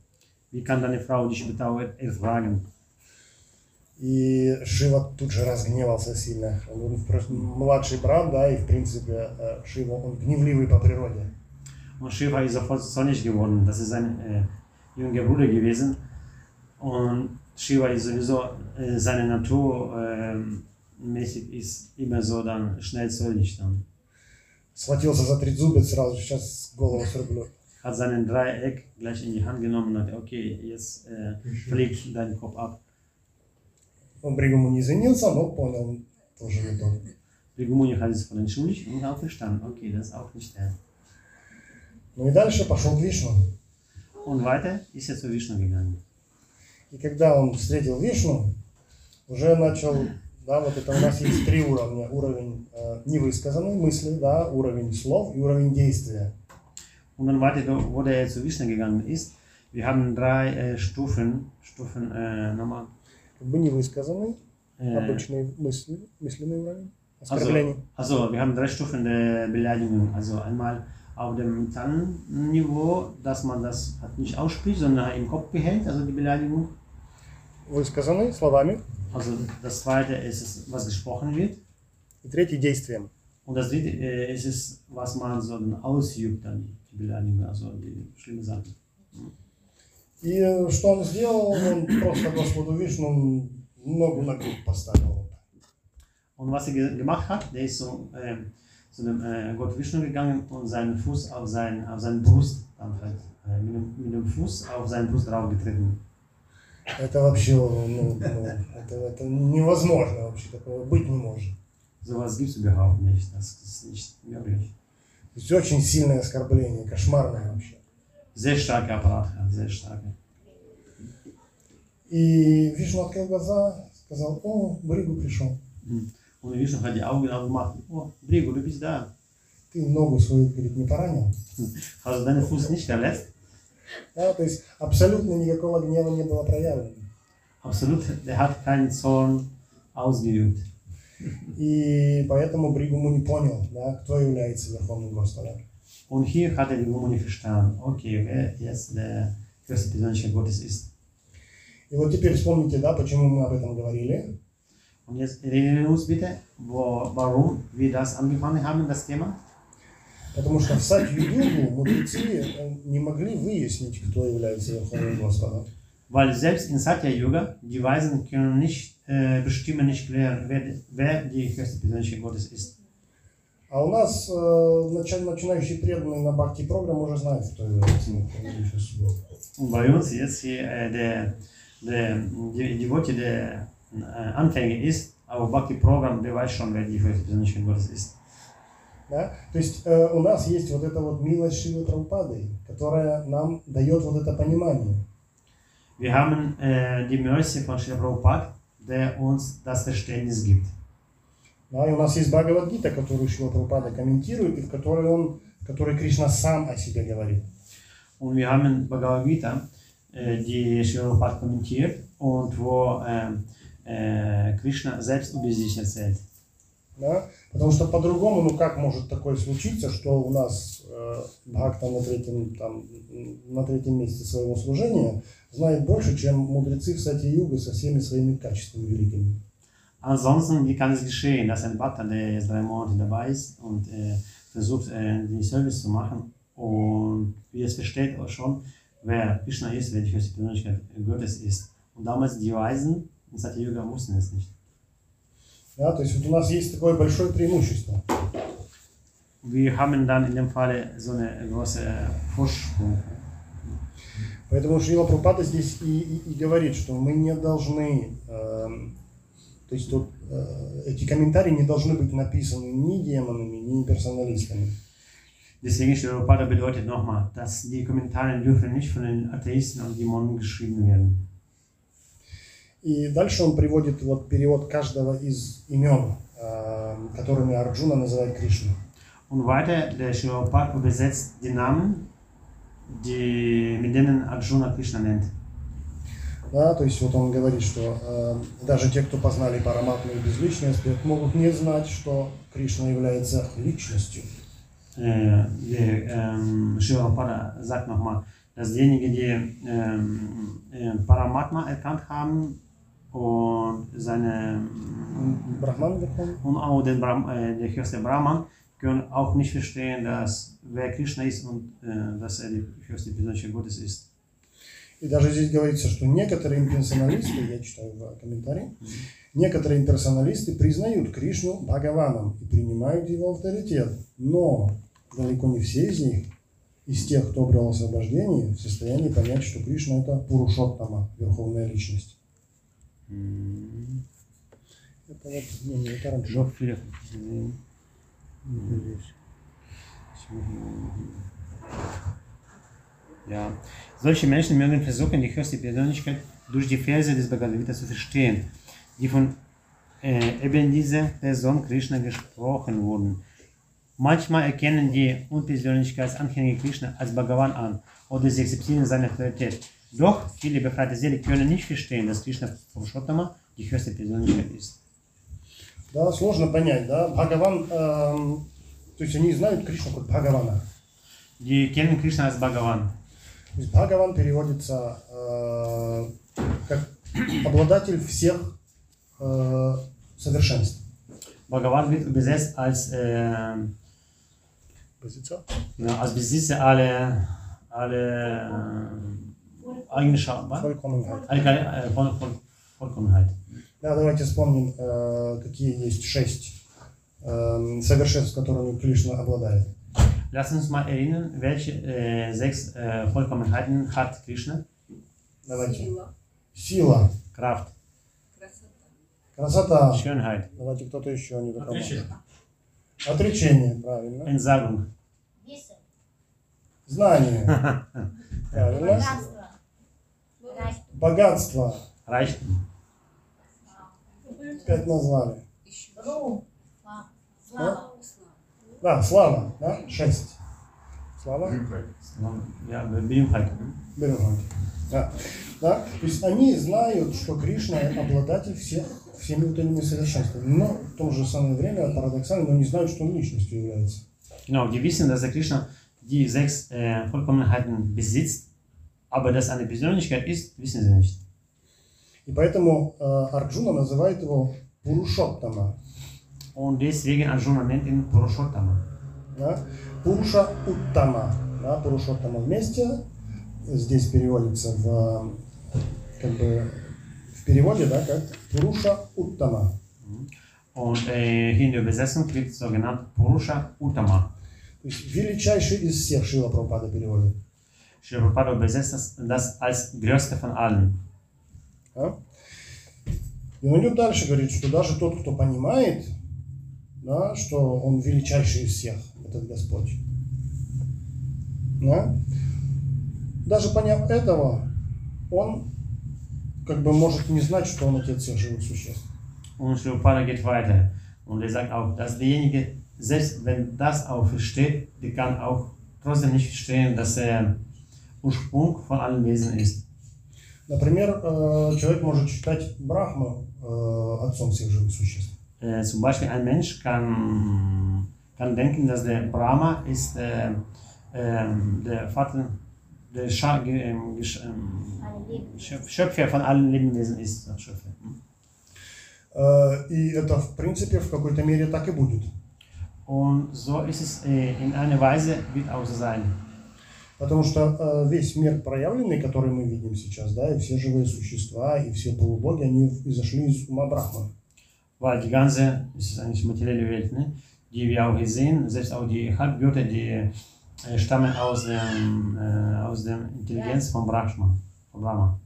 Wie kann deine Frau dich überhaupt ertragen? И Шива тут же разгневался сильно. Он просто младший брат, да, и в принципе э, Шива, он гневливый по природе. Und Shiva ist sofort zornig geworden. Das ist ein äh, jüngerer Bruder gewesen. Und Shiva ist sowieso, äh, seine Natur äh, mäßig ist immer so dann schnell zornig dann. Схватился за трезубец сразу, сейчас голову срублю. Hat seinen Dreieck gleich in die Hand genommen und hat, okay, jetzt äh, fliegt dein Kopf ab. Он Бригуму не извинился, но понял тоже не то. Rigumuni hat sich von entschuldigt und auch verstanden, okay, das ist auch nicht der. Ну и дальше пошел к Вишну. Und weiter ist er zu Vishnu gegangen. И когда он встретил Вишну, уже начал, да, вот это у нас есть три уровня. Уровень э, невысказанной мысли, да, уровень слов и уровень действия. Und dann weiter, wo der zu Vishnu gegangen ist, wir haben drei äh, Stufen, Stufen, äh, nochmal, Как бы невысказанный, äh, обычный мысли, мысленный уровень, also, also wir haben drei Stufen der Beleidigung. Also einmal auf dem Niveau, dass man das halt nicht ausspricht, sondern im Kopf behält, also die Beleidigung. Высказанный словами. Also das zweite ist es, was gesprochen wird. И третий действием. Und das dritte äh, ist es, was man so dann ausübt, dann die Beleidigung, also die schlimme Sachen. И э, что он сделал? Он просто Господу Вишну ногу на грудь поставил. Und was er ge gemacht hat, der ist so ähm, zu dem äh, Gott Vishnu gegangen und seinen Fuß auf, sein, auf seine Brust, dann halt, äh, mit, dem, mit dem Fuß auf seine Brust draufgetreten. Это вообще, ну, ну, это, это невозможно вообще, такого быть не может. Nicht. Das ist nicht möglich. То есть очень сильное оскорбление, кошмарное вообще. Sehr starker Apparat, ja, sehr starker. И Вишну открыл глаза, сказал, о, Бригу пришел. Vishnu hat die Augen aufgemacht. Oh, Brigo, du bist da. Ты ногу свою, говорит, не поранил? Hast du deinen Fuß nicht verletzt? Да, то есть абсолютно никакого гнева не было проявлено. Absolut, der hat keinen Zorn ausgeübt. И поэтому Бригуму не понял, да, кто является Верховным Господом. Und hier hat er die Gummo nicht verstanden. Okay, wer jetzt der höchste Persönlichkeit Gottes ist. И вот теперь вспомните, да, почему мы об этом говорили. Und jetzt erinnern wir uns bitte, wo, warum wir das angefangen haben, das Thema. Потому что в Сатью-Югу мудрецы э, не могли выяснить, кто является Верховным Господом. Weil selbst in Satya Yoga, die Weisen können nicht äh, bestimmen, nicht klären, wer, wer die höchste Persönlichkeit Gottes ist. А у нас э, начи- начинающий преданный на Бхакти программ уже знает, кто является bei uns jetzt hier äh, der, der, Devotee, der äh, Anfänger ist, aber Bhakti-Programm, der weiß schon, wer die höchste Persönlichkeit Gottes ist. Да? То есть äh, у нас есть вот эта вот милость Шивы Прабхупады, которая нам дает вот это понимание. Wir haben äh, die Mercy von Srila Prabhupada, der uns das Verständnis gibt. Да, и у нас есть Бхагавадгита, которую Шила Прабхупада комментирует, и в которой, он, в которой Кришна сам о себе говорит. Und wir haben Bhagavad äh, die Srila Prabhupada kommentiert und wo äh, Krishna selbst über sich erzählt. Да? Потому что по-другому, ну как может такое случиться, что у нас э, Бхакта на третьем, там, на третьем месте своего служения знает больше, чем мудрецы в Сати Юга со всеми своими качествами великими. Ansonsten, wie kann es geschehen, dass ein Bhatta, der jetzt drei Monate dabei ist und äh, versucht, äh, den Service zu machen und wie es versteht auch schon, wer Krishna ist, höchste Persönlichkeit Gottes ist. Und damals die Weisen in Satya Yoga wussten es nicht. Да? То есть вот у нас есть такое большое преимущество. Wir haben dann in dem Falle so eine große Vorsprung. Поэтому Шрила Прабхупада здесь и, и- и говорит, что мы не должны, эм, то есть тут э, эти комментарии не должны быть написаны ни демонами, ни персоналистами. Deswegen Srila Prabhupada bedeutet nochmal, dass die Kommentare dürfen nicht von den Atheisten und Dämonen geschrieben werden. И дальше он приводит вот перевод каждого из имен, э, которыми Арджуна называет Кришну. Und weiter, der Prabhupada übersetzt die Namen, die, mit denen Arjuna Krishna nennt. Да, то есть вот он говорит, что э, даже те, кто познали Параматму и безличный аспект, могут не знать, что Кришна является личностью. Äh, der ähm, sagt nochmal, dass diejenigen, die ähm, äh, Paramatma erkannt haben und seine Верховный. und auch den Brahm, äh, der höchste Brahman können auch nicht verstehen, dass wer Krishna ist und äh, dass er die höchste Persönlichkeit Gottes ist. И даже здесь говорится, что некоторые имперсоналисты, я читаю в комментарии, некоторые имперсоналисты признают Кришну Бхагаваном и принимают его авторитет, но далеко не все из них, из тех, кто обрел освобождение, в состоянии понять, что Кришна это Пурушоттама, верховная личность. Это вот, ну, не, это раньше. Noch viele gesehen. Ja, solche Menschen mögen versuchen, die höchste Persönlichkeit durch die Verse des Bhagavad Gita zu verstehen, die von äh, eben dieser Person Krishna gesprochen wurden. Manchmal erkennen die Unpersönlichkeitsanhänger Krishna als Bhagavan an oder sie akzeptieren seine Autorität. Doch viele befreite können nicht verstehen, dass Krishna Purushottama die höchste Persönlichkeit ist. Да, сложно понять, да, Бхагаван, эм, то есть они знают Кришну как Бхагавана. Die kennen Krishna als Bhagavan. То есть Бхагаван переводится э, как обладатель всех э, совершенств. Bhagavan wird übersetzt als, äh, Позиция. ja, als Besitzer aller, aller äh, Eigenschaften, was? Vollkommenheit. Äh, Voll, Voll, Vollkommenheit. Да, давайте вспомним, э, какие есть шесть э, совершенств, которыми Кришна обладает. Lass uns mal erinnern, welche äh, sechs äh, Vollkommenheiten hat Krishna? Давайте. Сила, Сила, Kraft, красота, Красота. Schönheit, Давайте кто-то еще не докопал. Отлично. Отречение, правильно. Entsagung, Знание, (laughs) правильно. богатство, Богатство. Reichtum, Пять назвали. Слава, Да, слава, да? Шесть. Слава. Berühmtheit. Берем руки. Да. да. То есть они знают, что Кришна обладатель всех, всеми вот этими совершенствами. Но в то же самое время, парадоксально, но не знают, что он личностью является. Genau, die wissen, dass der Krishna die sechs äh, Vollkommenheiten besitzt, aber dass eine Persönlichkeit ist, wissen sie nicht. И поэтому э, Арджуна называет его Пурушоттама. Und deswegen Arjuna nennt ihn Purushottama. Да? Пуруша Уттама. Да? Пурушоттама вместе. Здесь переводится в, как бы, в переводе, да, как Пуруша Уттама. Und äh, in der Übersetzung wird so genannt Purusha Uttama. То есть величайший из всех Шила Прабхупада переводит. Prabhupada übersetzt das, das als größte von allen. Да? И он идет дальше, говорит, что даже тот, кто понимает, да, что он величайший из всех, этот Господь. Да? Даже поняв этого, он как бы может не знать, что он отец всех живых существ. Und Prabhupada geht weiter. Und er sagt auch, dass derjenige, selbst wenn das auch versteht, der kann auch trotzdem nicht verstehen, dass er Ursprung von allen Wesen ist. Например, э, человек может считать Брахму э, отцом всех живых существ. Äh, zum Beispiel ein Mensch kann, kann denken, dass der Brahma ist äh, ähm, der Vater, der Scha ge- ähm, gesch- ähm, alle Leben. Schöpf- Schöpfer von allen Lebewesen ist. Ach, Schöpfer. hm. Э, И это, в принципе, в какой-то мере так и будет. Und so ist es äh, in einer Weise, wird auch so sein. Потому что э, весь мир проявленный, который мы видим сейчас, да, и все живые существа, и все полубоги, они изошли из ума Брахмана. Weil die ganze, das ist eigentlich materielle Welt, ne? die wir auch hier sehen, selbst auch die Halbgötter, die äh, stammen aus dem, äh, aus der Intelligenz von Brahma. Von Brahma.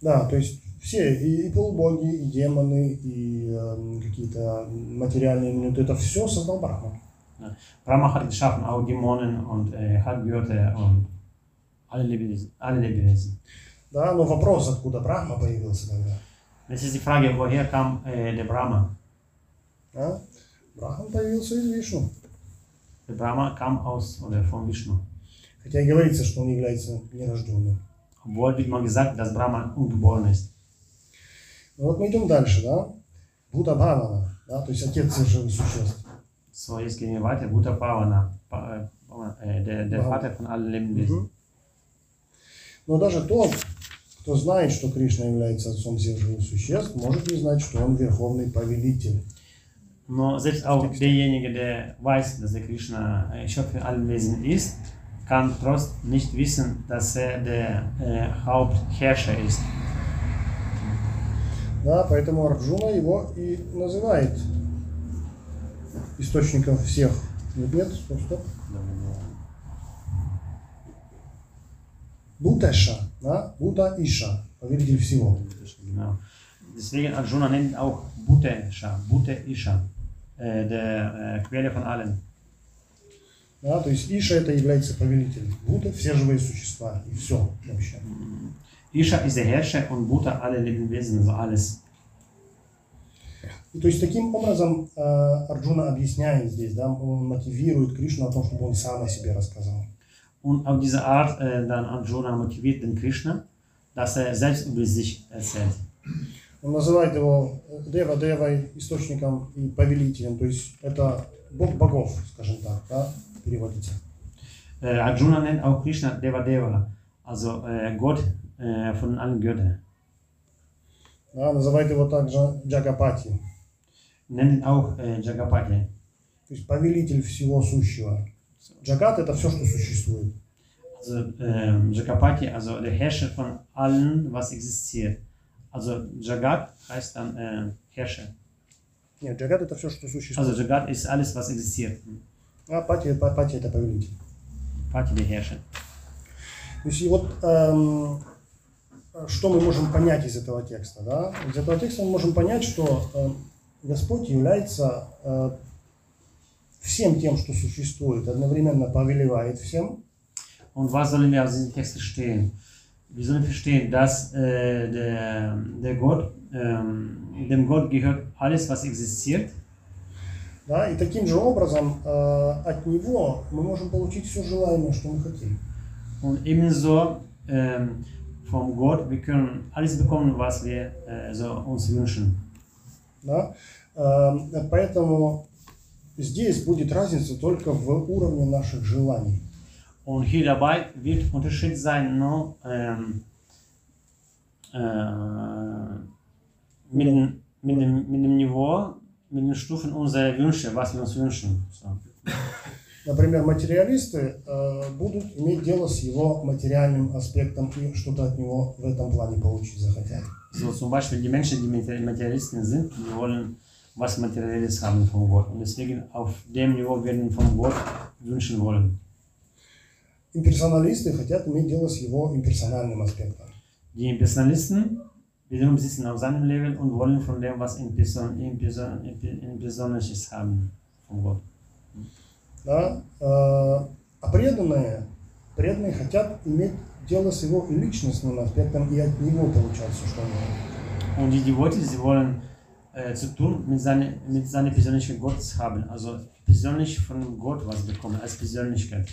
Да, то есть все, и, и полубоги, и демоны, и э, какие-то материальные элементы, это все создал Брахман. Brahma hat geschaffen auch Dämonen und äh, Halbgötter und alle Lebewesen. Alle Lebewesen. Да, но вопрос, откуда Брахма появился тогда. Jetzt ist die Frage, woher kam äh, der Brahma? Да? Брахман появился из Вишну. Der Brahma kam aus oder von Vishnu. Хотя и говорится, что он является нерожденным. Obwohl wird man gesagt, dass Brahma ungeboren ist. Ну вот мы идем дальше, да? Будда Бхавана, да, то есть отец живых существ. So, jetzt gehen wir weiter. Buddha Bhavana, äh, der, der Vater von allen Lebewesen. Но даже тот, кто знает, что Кришна является отцом всех живых существ, может не знать, что он верховный повелитель. Nur selbst auch derjenige, der weiß, dass der Krishna äh, Schöpfer allen Wesen ist, kann trotzdem nicht wissen, dass er der äh, Hauptherrscher ist. Да, поэтому Арджуна его и называет источником всех. Нет, нет, стоп, стоп. Бутеша, да? Бута Иша, повелитель всего. Deswegen Arjuna nennt auch Bhutesha, Bhute Isha, äh, der äh, Quelle von allen. Да, то есть Иша это является повелитель. Бута все живые существа и все вообще. Isha ist der Herrscher und Bhuta alle Lebewesen, also alles. То есть таким образом э, Арджуна объясняет здесь, да, он мотивирует Кришну о том, чтобы он сам о себе рассказал. Und auf diese Art äh, dann Arjuna motiviert den Krishna, dass er selbst über sich erzählt. Он называет его э, Дева Девой, источником и повелителем, то есть это бог богов, скажем так, да, переводится. Äh, Arjuna nennt auch Krishna Deva Deva, also äh, Gott äh, von allen Göttern. Да, называет его также Джагапати, Nennt ihn auch äh, Jagapati, то есть повелитель всего сущего. Джагат это все, что существует. also äh, Jagapati, also der Herrscher von allen, was existiert. Also Jagat heißt dann äh, Herrscher. Нет, Джагат это все, что существует. Also Jagat ist alles, was existiert. А Пати, Па- Пати это повелитель. Pati der Herrscher. То есть и вот эм, э, что мы можем понять из этого текста? Да? Из этого текста мы можем понять, что э, Господь является э, всем тем, что существует, одновременно повелевает всем, Und was sollen wir aus diesem Text verstehen? Wir sollen verstehen, dass äh, der, der Gott, ähm, dem Gott gehört alles, was existiert. да, и таким же образом э, от Него мы можем получить все желаемое, что мы хотим. Und ebenso ähm, vom Gott, wir können alles bekommen, was wir äh, so uns wünschen. Да? Э, поэтому здесь будет разница только в уровне наших желаний. Und hier dabei wird Unterschied sein, nur ähm, äh, mit, dem, mit, dem, mit dem Niveau, mit den Stufen unserer Wünsche, was wir uns wünschen. So. Например, материалисты э, будут иметь дело с его материальным аспектом и что-то от него в этом плане получить захотят. So zum Beispiel die Menschen, die Mater- Materialisten sind, die wollen was Materielles haben von Gott. Und deswegen auf dem Niveau werden von Gott wünschen wollen. Имперсоналисты хотят иметь дело с его имперсональным аспектом. Die Impersonalisten wiederum sitzen auf seinem Level und wollen von dem was Imperson, Imperson, Impersonalisches haben von Gott. Да? Э, а преданные, преданные хотят иметь дело с его личностным аспектом и от него получать все, что хотят. Und die Devote, sie wollen äh, zu tun mit seiner, mit seiner persönlichen Gottes haben, also persönlich von Gott was bekommen, als Persönlichkeit.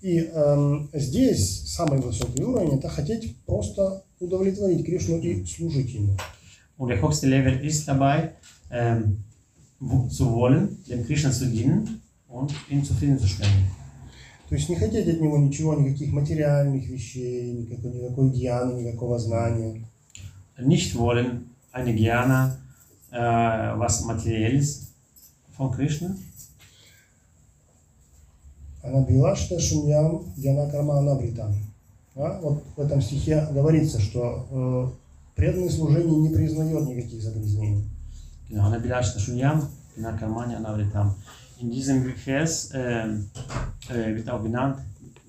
И эм, здесь самый высокий уровень это хотеть просто удовлетворить Кришну и служить ему. Und der höchste Level ist dabei, ähm, zu wollen, dem Krishna zu dienen und ihm zufriedenzustellen. То есть не хотеть от него ничего, никаких материальных вещей, никакой, никакой гьяны, никакого знания. Nicht wollen eine Jnana, äh, was Materielles von Krishna, Анабилашта шуньям яна карма анабритам. Да? Вот в этом стихе говорится, что э, преданное служение не признает никаких загрязнений. genau, Anabilash Shunyam, Nakamanya Anavritam. In diesem Vers ähm, äh, wird auch genannt,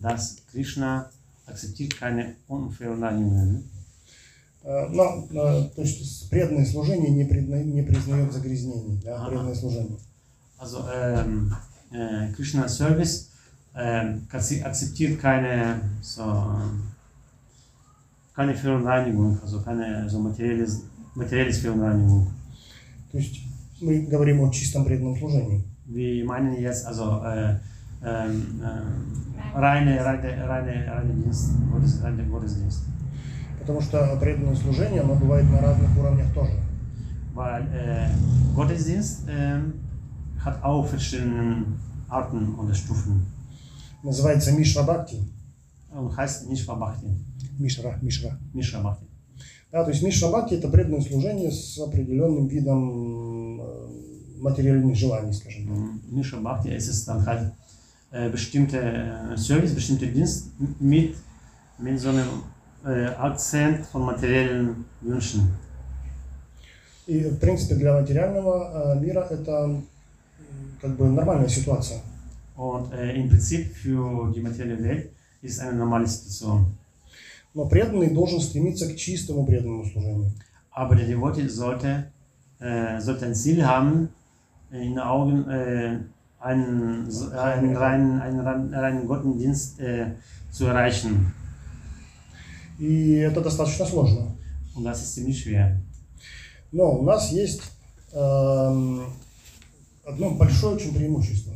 dass Krishna akzeptiert keine Unverleihungen. Э, Но, э, то есть преданное служение не, призна- не признает загрязнений, да, преданное служение. Also ähm, äh, Krishna Service ähm, akzeptiert keine so ähm, keine Verunreinigung, also keine so materielles, materielles Verunreinigung. То есть мы говорим о чистом преданном служении. Wir meinen jetzt also äh, ähm, äh, reine, reine, reine, reine Dienst, Gottes, reine Gottesdienst. Потому что преданное служение, оно бывает на разных уровнях тоже. Weil äh, Gottesdienst ähm, hat auch verschiedene Arten oder Stufen Называется Мишра Бхакти. und heißt nicht Bhakti, Мишра, Мишра. Mishra Bhakti. Да, то есть Мишра Бхакти это преданное служение с определенным видом э, материальных желаний, скажем так. Ist es dann halt äh, bestimmte äh, Service, bestimmte Dienst mit, mit so einem äh, Akzent von materiellen Wünschen. И, в принципе, для материального э, мира это как бы нормальная ситуация. Und äh, im Prinzip für die materielle Welt ist eine normale Situation. Но преданный должен стремиться к чистому преданному служению. Aber der Devote sollte, äh, sollte ein Ziel haben, in Augen äh, einen, einen, reinen, einen reinen, Gottesdienst äh, zu erreichen. И это достаточно сложно. Und das ist ziemlich schwer. Но у нас есть эм, одно большое очень преимущество.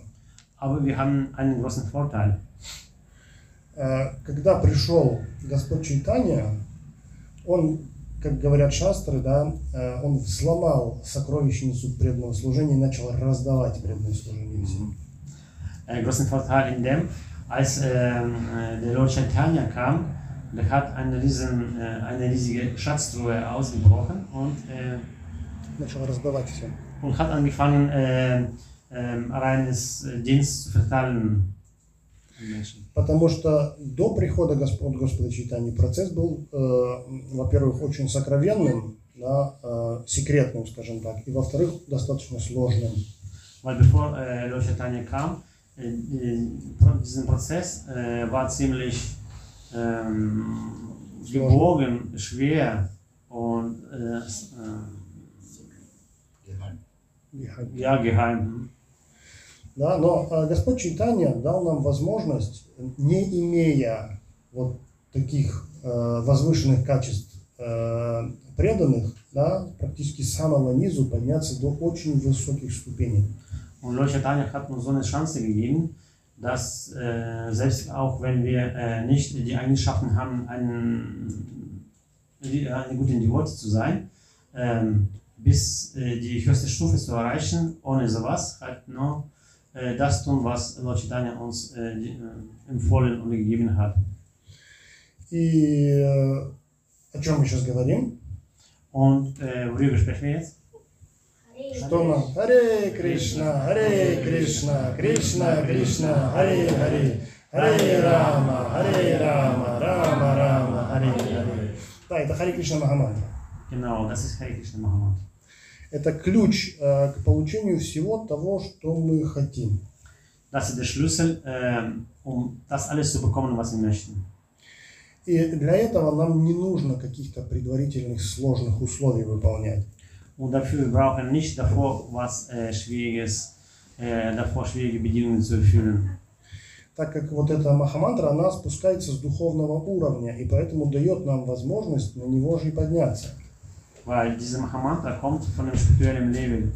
Aber wir haben einen großen Vorteil. Э, когда пришел Господь Чайтанья, он, как говорят шастры, да, э, он взломал сокровищницу преданного служения и начал раздавать преданное служение всем. Großen Vorteil in dem, als ähm, äh, der Lord Chaitanya kam, der hat eine, riesen, äh, eine riesige Schatztruhe ausgebrochen und, äh, Начал раздавать всем. und hat angefangen, äh, ähm, reines äh, Dienst zu verteilen. Потому что до прихода Господ, Господа Чайтани процесс был, э, во-первых, очень сокровенным, да, э, секретным, скажем так, и во-вторых, достаточно сложным. Weil bevor äh, Lord Chaitanya kam, äh, äh, pro- diesen Prozess äh, war ziemlich ähm, gebogen, schwer und äh, s- Geheim. äh, ja, geheim. Да, но э, Господь Чайтанья дал нам возможность, не имея вот таких э, возвышенных качеств э, преданных, да, практически с самого низу подняться до очень высоких ступеней. Und Lord Chaitanya hat uns so eine Chance gegeben, dass äh, selbst auch wenn wir äh, nicht die Eigenschaften haben, ein, die- eine gute Devotee zu sein, ähm, bis äh, die höchste Stufe zu erreichen, ohne sowas, halt nur äh, das tun, was Lord Chaitanya uns äh, die, äh, empfohlen und gegeben hat. И э, о чем мы сейчас говорим? Und äh, worüber sprechen wir jetzt? Харе Что нам? Харе Кришна, Харе Кришна, Кришна Кришна, Харе Харе, Харе Рама, Харе Рама, Рама Рама, Харе Харе. Да, это Харе Кришна Махамантра. Genau, das ist Hare Krishna Mahamant. Это ключ э, к получению всего того, что мы хотим. Das ist der Schlüssel, ähm, um das alles zu bekommen, was wir möchten. И для этого нам не нужно каких-то предварительных сложных условий выполнять. Und dafür brauchen nicht davor was äh, Schwieriges, äh, davor schwierige Bedingungen zu erfüllen. Так как вот эта Махамантра, она спускается с духовного уровня, и поэтому дает нам возможность на него же и подняться. Weil diese Mahamantra kommt von dem spirituellen Leben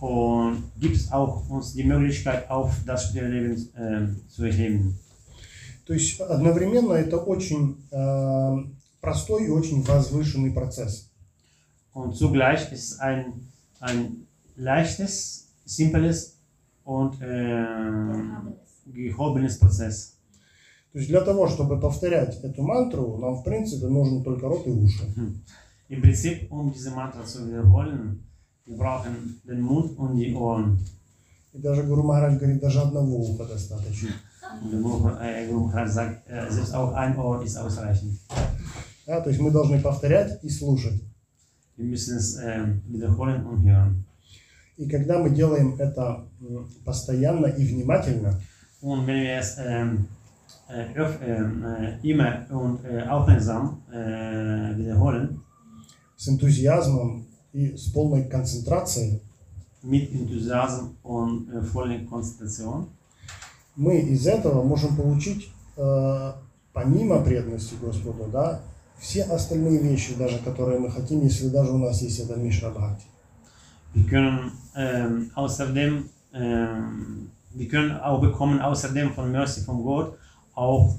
und gibt auch uns die Möglichkeit, auf das spirituelle Leben äh, zu erheben. То есть одновременно это очень э, простой и очень возвышенный процесс. Und zugleich ist ein, ein leichtes, simples und äh, gehobenes Prozess. То есть для того, чтобы повторять эту мантру, нам в принципе нужен только рот и уши. Im Prinzip, um diese Mantra zu wiederholen, wir brauchen den Mund und die Ohren. И даже Гуру Махарадж говорит, даже одного уха достаточно. Und der Guru, äh, Guru Maharaj sagt, äh, selbst auch ein Ohr ist ausreichend. Да, то есть мы должны повторять и слушать. Wir müssen es ähm, wiederholen und hören. И когда мы делаем это постоянно и внимательно, Und wenn wir es ähm, äh, öf, ähm, äh, immer und äh, aufmerksam äh, wiederholen, с энтузиазмом и с полной концентрацией, mit Enthusiasm und äh, voller Konzentration, мы из этого можем получить, э, помимо преданности Господу, да, все остальные вещи, даже которые мы хотим, если даже у нас есть это Мишра Бхакти. wir können ähm, außerdem, ähm, wir können auch bekommen außerdem von Mercy von Gott auch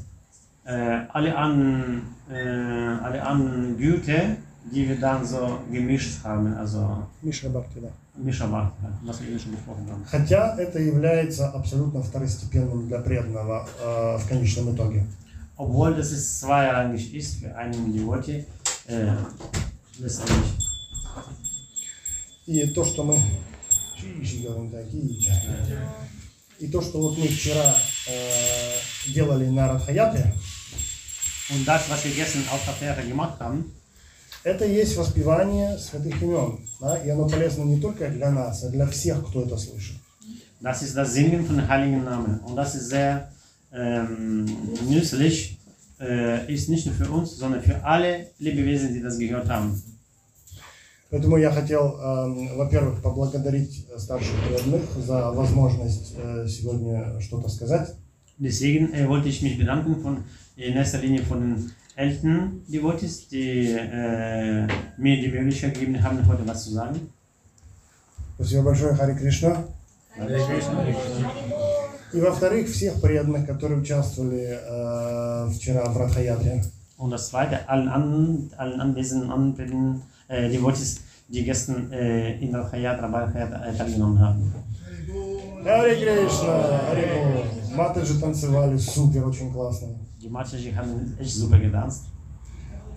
äh, alle anderen, äh, alle anderen Güter, die wir dann so gemischt haben, also eben schon besprochen haben. Хотя это является абсолютно второстепенным для преданного э, в конечном итоге. Obwohl das ist zweirangig ist für einen Devotee, äh, letztendlich. И то, что мы... И то, что вот мы вчера э, делали на Радхаяте, Und das, was wir gestern auf der Fähre gemacht haben, это есть воспевание святых имен. Да? И оно полезно не только для нас, а для всех, кто это слышит. das ist das Singen von heiligen Namen. Und das ist sehr ähm, nützlich, äh, ist nicht nur für uns, sondern für alle Lebewesen, die das gehört haben. Поэтому я хотел, эм, во-первых, поблагодарить старших преданных за возможность э, сегодня что-то сказать. Deswegen äh, wollte ich mich bedanken von, in erster Linie von den älteren Devotees, die äh, mir die Möglichkeit gegeben haben, heute was zu sagen. Спасибо большое, Хари Кришна. Hare Krishna. И во-вторых, всех преданных, которые участвовали э, вчера в Радхаятре. Und das zweite, allen anderen, allen anwesenden anderen äh, Devotees, die gestern äh, in der Hayat, Rabbi Hayat äh, teilgenommen haben. Хари Кришна, Хари Бол. Матаджи танцевали супер, очень классно. Die Matschaji haben echt super getanzt.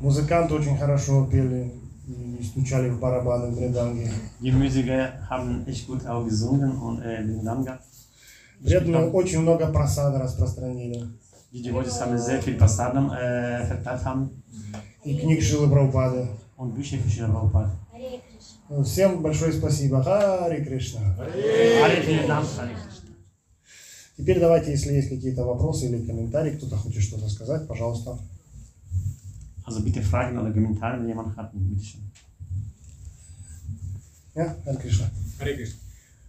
Музыканты очень хорошо пели и стучали в барабаны в Мриданге. Die Musiker haben echt gut auch gesungen und äh, den Danga. Преданные очень много просада распространили. Die Devotees haben sehr viel Passadam äh, verteilt haben И книг Шилы Прабхупады. und Bücher für Кришна. Ну, Всем большое спасибо. Хари Кришна. Hare Krishna. Теперь давайте, если есть какие-то вопросы или комментарии, кто-то хочет что-то сказать, пожалуйста. Also bitte Fragen oder Kommentare, wenn jemand hat. Bitte schön. Я, Харе Кришна. Харе Кришна.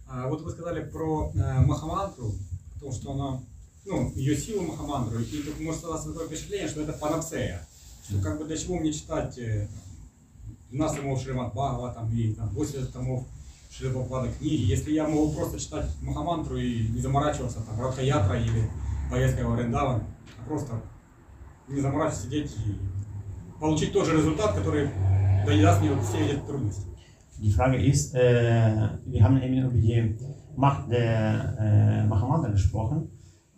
А, вот вы сказали про э, Махамантру, о том, что она, ну, ее силу Махамантру, и тут может создаться такое впечатление, что это панацея. Что как бы для чего мне читать э, 12 томов Шримад Бхагава там, и там, 80 томов Шрилапада книги, если я могу просто читать Махамантру и не заморачиваться, там, Радха Ятра или поездка в Арендаван, а просто не заморачиваться, сидеть и получить тот же результат, который даст мне вот все эти трудности. Die Frage ist, äh, wir haben eben über die Macht der äh, Mahamata gesprochen.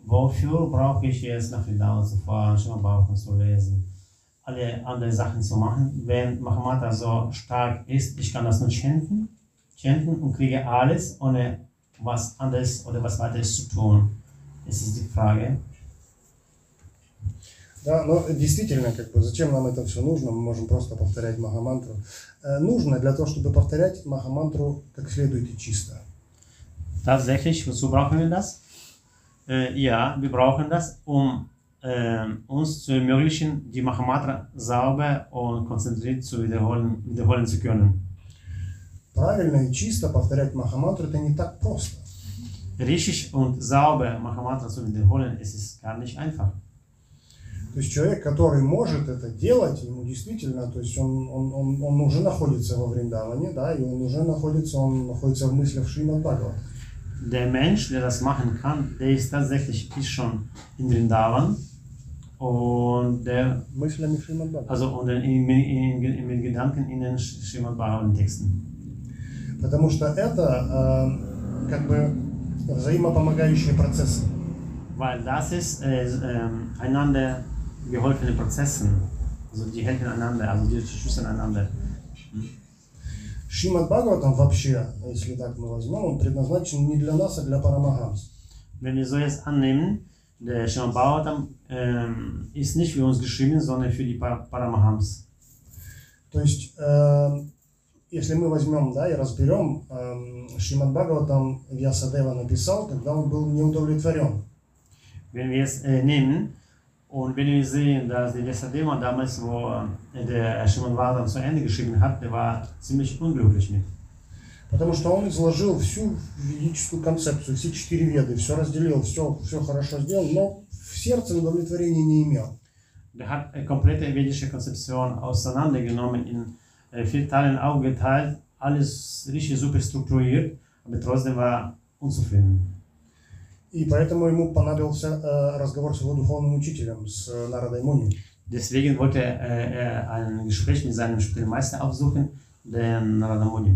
Wofür brauche ich jetzt nach Vrindavan zu fahren, Shimabhavatam zu lesen, alle andere Sachen zu machen, wenn Mahamata so stark ist, ich kann das nur chanten, chanten und kriege alles, ohne was anderes oder was weiteres zu tun. Das ist die Frage. Да, но действительно, как бы, зачем нам это все нужно? Мы можем просто повторять Махамантру. Э, нужно для того, чтобы повторять Махамантру как следует и чисто. Tatsächlich, wozu brauchen wir das? Äh, ja, wir brauchen das, um äh, uns zu ermöglichen, die Mahamatra sauber und konzentriert zu wiederholen, wiederholen zu können. Правильно и чисто повторять Махамантру это не так просто. Richtig und sauber Mahamatra zu wiederholen, es ist gar nicht einfach. То есть человек, который может это делать, ему действительно, то есть он, он, он, он уже находится во Вриндаване, да, и он уже находится, он находится в мыслях Шримад Бхагавата. Der Mensch, der das machen kann, der ist tatsächlich ist schon in Vrindavan und der, Мыслями Шримад Бхагавата. also und in, in, in, in, mit Gedanken in den Srimad Bhagavatam Texten. Потому что это э, как бы взаимопомогающие процессы. Weil das ist äh, ähm, einander geholfene Prozessen. Also die helfen einander, also die unterstützen einander. Шримад Бхагаватам вообще, если так мы возьмем, он предназначен не для нас, а для Парамахамс. Wenn wir so jetzt annehmen, der Srimad Bhagavatam ähm, ist nicht für uns geschrieben, sondern für die Par Paramahams. То есть, э, если мы возьмем да, и разберем, э, Шримад Бхагаватам Вьясадева написал, когда он был неудовлетворен. Wenn wir es äh, nehmen und wenn wir sehen, dass der Vyasadeva damals, wo äh, der Srimad Bhagavatam zu Ende geschrieben hat, der war ziemlich unglücklich mit. Потому что он изложил всю ведическую концепцию, все четыре веды, все разделил, все, все хорошо сделал, но в сердце удовлетворения не имел. Der hat eine komplette vedische Konzeption auseinandergenommen, in äh, vier Teilen aufgeteilt, alles richtig super strukturiert, aber trotzdem war er unzufrieden. И поэтому ему понадобился э, разговор с его духовным учителем, с э, Нарадой Муни. Deswegen wollte er, er ein Gespräch mit seinem Spielmeister aufsuchen, den Narada Muni.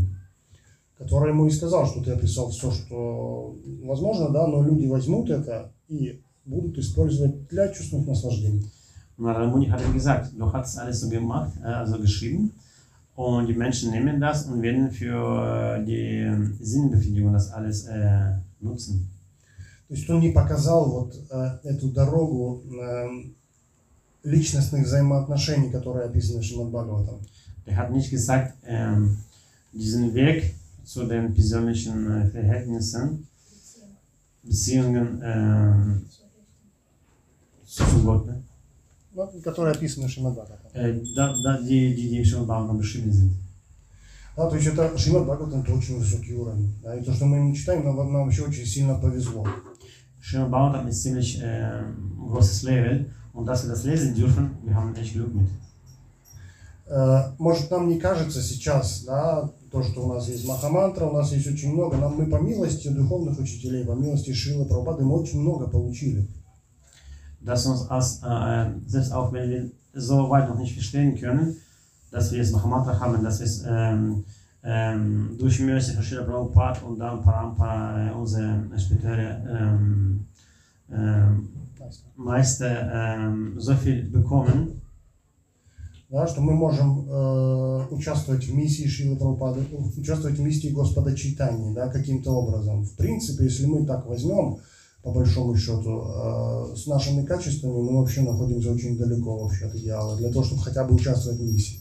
который ему и сказал, что ты описал все, что возможно, да, но люди возьмут это и будут использовать для чувственных наслаждений. Narada Muni hat gesagt, du hast alles so gemacht, äh, also geschrieben, und die Menschen nehmen das und werden für äh, die Sinnbefriedigung das alles äh, nutzen. То есть он не показал вот э, эту дорогу э, личностных взаимоотношений, которые описаны в Шримад Бхагаватам. Er hat nicht gesagt, ähm, diesen Weg zu den persönlichen äh, Verhältnissen, Beziehungen ähm, zu Gott, ne? Ну, которые описаны в Шримад Бхагаватам. Da, die, die, die schon Bhagavatam beschrieben sind. Да, то есть это Шримад Бхагаватам это очень высокий уровень. Да, и то, что мы ему читаем, нам, нам вообще очень сильно повезло. Srimad Bhagavatam ist ziemlich äh, großes Level und dass wir das lesen dürfen, wir haben echt Glück mit. Э, Может, нам не кажется сейчас, да, то, что у нас есть Махамантра, у нас есть очень много, нам мы по милости духовных учителей, по милости Шила Прабхупады, мы очень много получили. Dass uns als, äh, selbst auch wenn wir so weit noch nicht verstehen können, dass wir jetzt Mahamatra haben, dass wir es ähm, ähm, durch von Srila Prabhupada und dann Parampara, äh, unsere spätere ähm, ähm, Meister, ähm, so viel bekommen, Да, что мы можем э, участвовать в миссии Шилы Прабхупады, участвовать в миссии Господа Чайтани, да, каким-то образом. В принципе, если мы так возьмем, по большому счету, э, с нашими качествами мы вообще находимся очень далеко вообще от идеала, для того, чтобы хотя бы участвовать в миссии.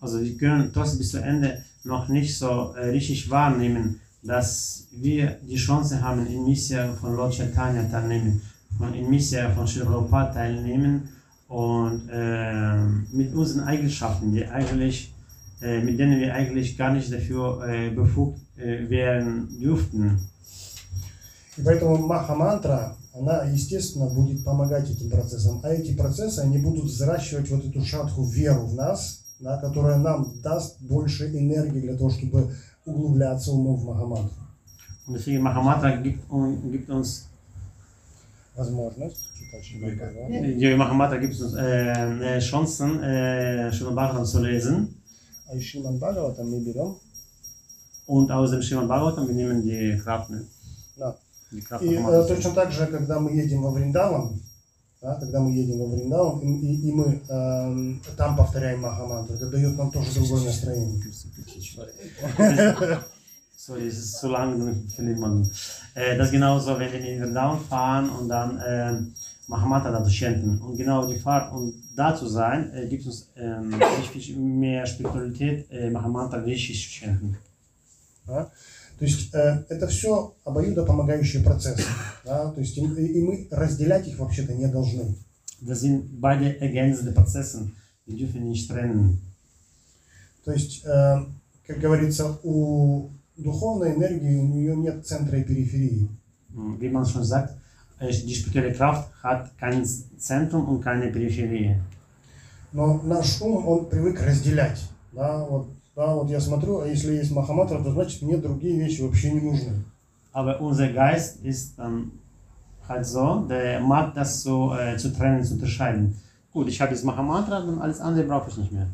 Also wir können trotzdem bis zu Ende noch nicht so äh, richtig wahrnehmen, dass wir die Chance haben, in Missia von Lord Chaitanya teilnehmen, von, in Missia von Sri Prabhupada teilnehmen und ähm, mit unseren Eigenschaften, die eigentlich, äh, mit denen wir eigentlich gar nicht dafür äh, befugt äh, wären dürften. И поэтому маха-мантра, она, естественно, будет помогать этим процессам. А эти процессы, они будут взращивать вот эту шатху, веру в нас, да, которая нам даст больше энергии для того, чтобы углубляться умом в махамантру. Deswegen Mahamatra gibt, un- gibt uns, Возможность. Die Mahamatra gibt uns äh, Chancen, äh, Srimad Bhagavatam zu lesen. А из Шриман Бхагавата мы берем Und aus dem Srimad Bhagavatam wir nehmen die Kraft? И э, точно так же, когда мы едем во Вриндаван, да, когда мы едем во Вриндаван, и, и- и мы эм, там повторяем Махамантру, это дает нам тоже другое настроение. Es ist zu lang für jemanden. Äh, das genauso, wenn wir in Down fahren und dann äh, Mahamata dazu chanten. Und genau die Fahrt und da zu sein, äh, gibt uns ähm, nicht viel mehr Spiritualität, äh, Mahamata richtig zu chanten. да. То есть э, это все обоюдопомогающие процессы. Да? То есть и, и мы разделять их вообще-то не должны. Das sind beide ergänzende Prozesse. Wir dürfen nicht trennen. То есть, э, как говорится, у духовной энергии у нее нет центра и периферии. Wie man schon sagt, die spirituelle Kraft hat kein Zentrum und keine Peripherie. Но наш ум, он привык разделять. Да, вот, да, вот я смотрю, а если есть Махаматра, то значит мне другие вещи вообще не нужны. Aber unser Geist ist dann halt so, der mag das so äh, zu trennen, zu unterscheiden. Gut, ich habe jetzt Mahamantra, dann alles andere brauche ich nicht mehr.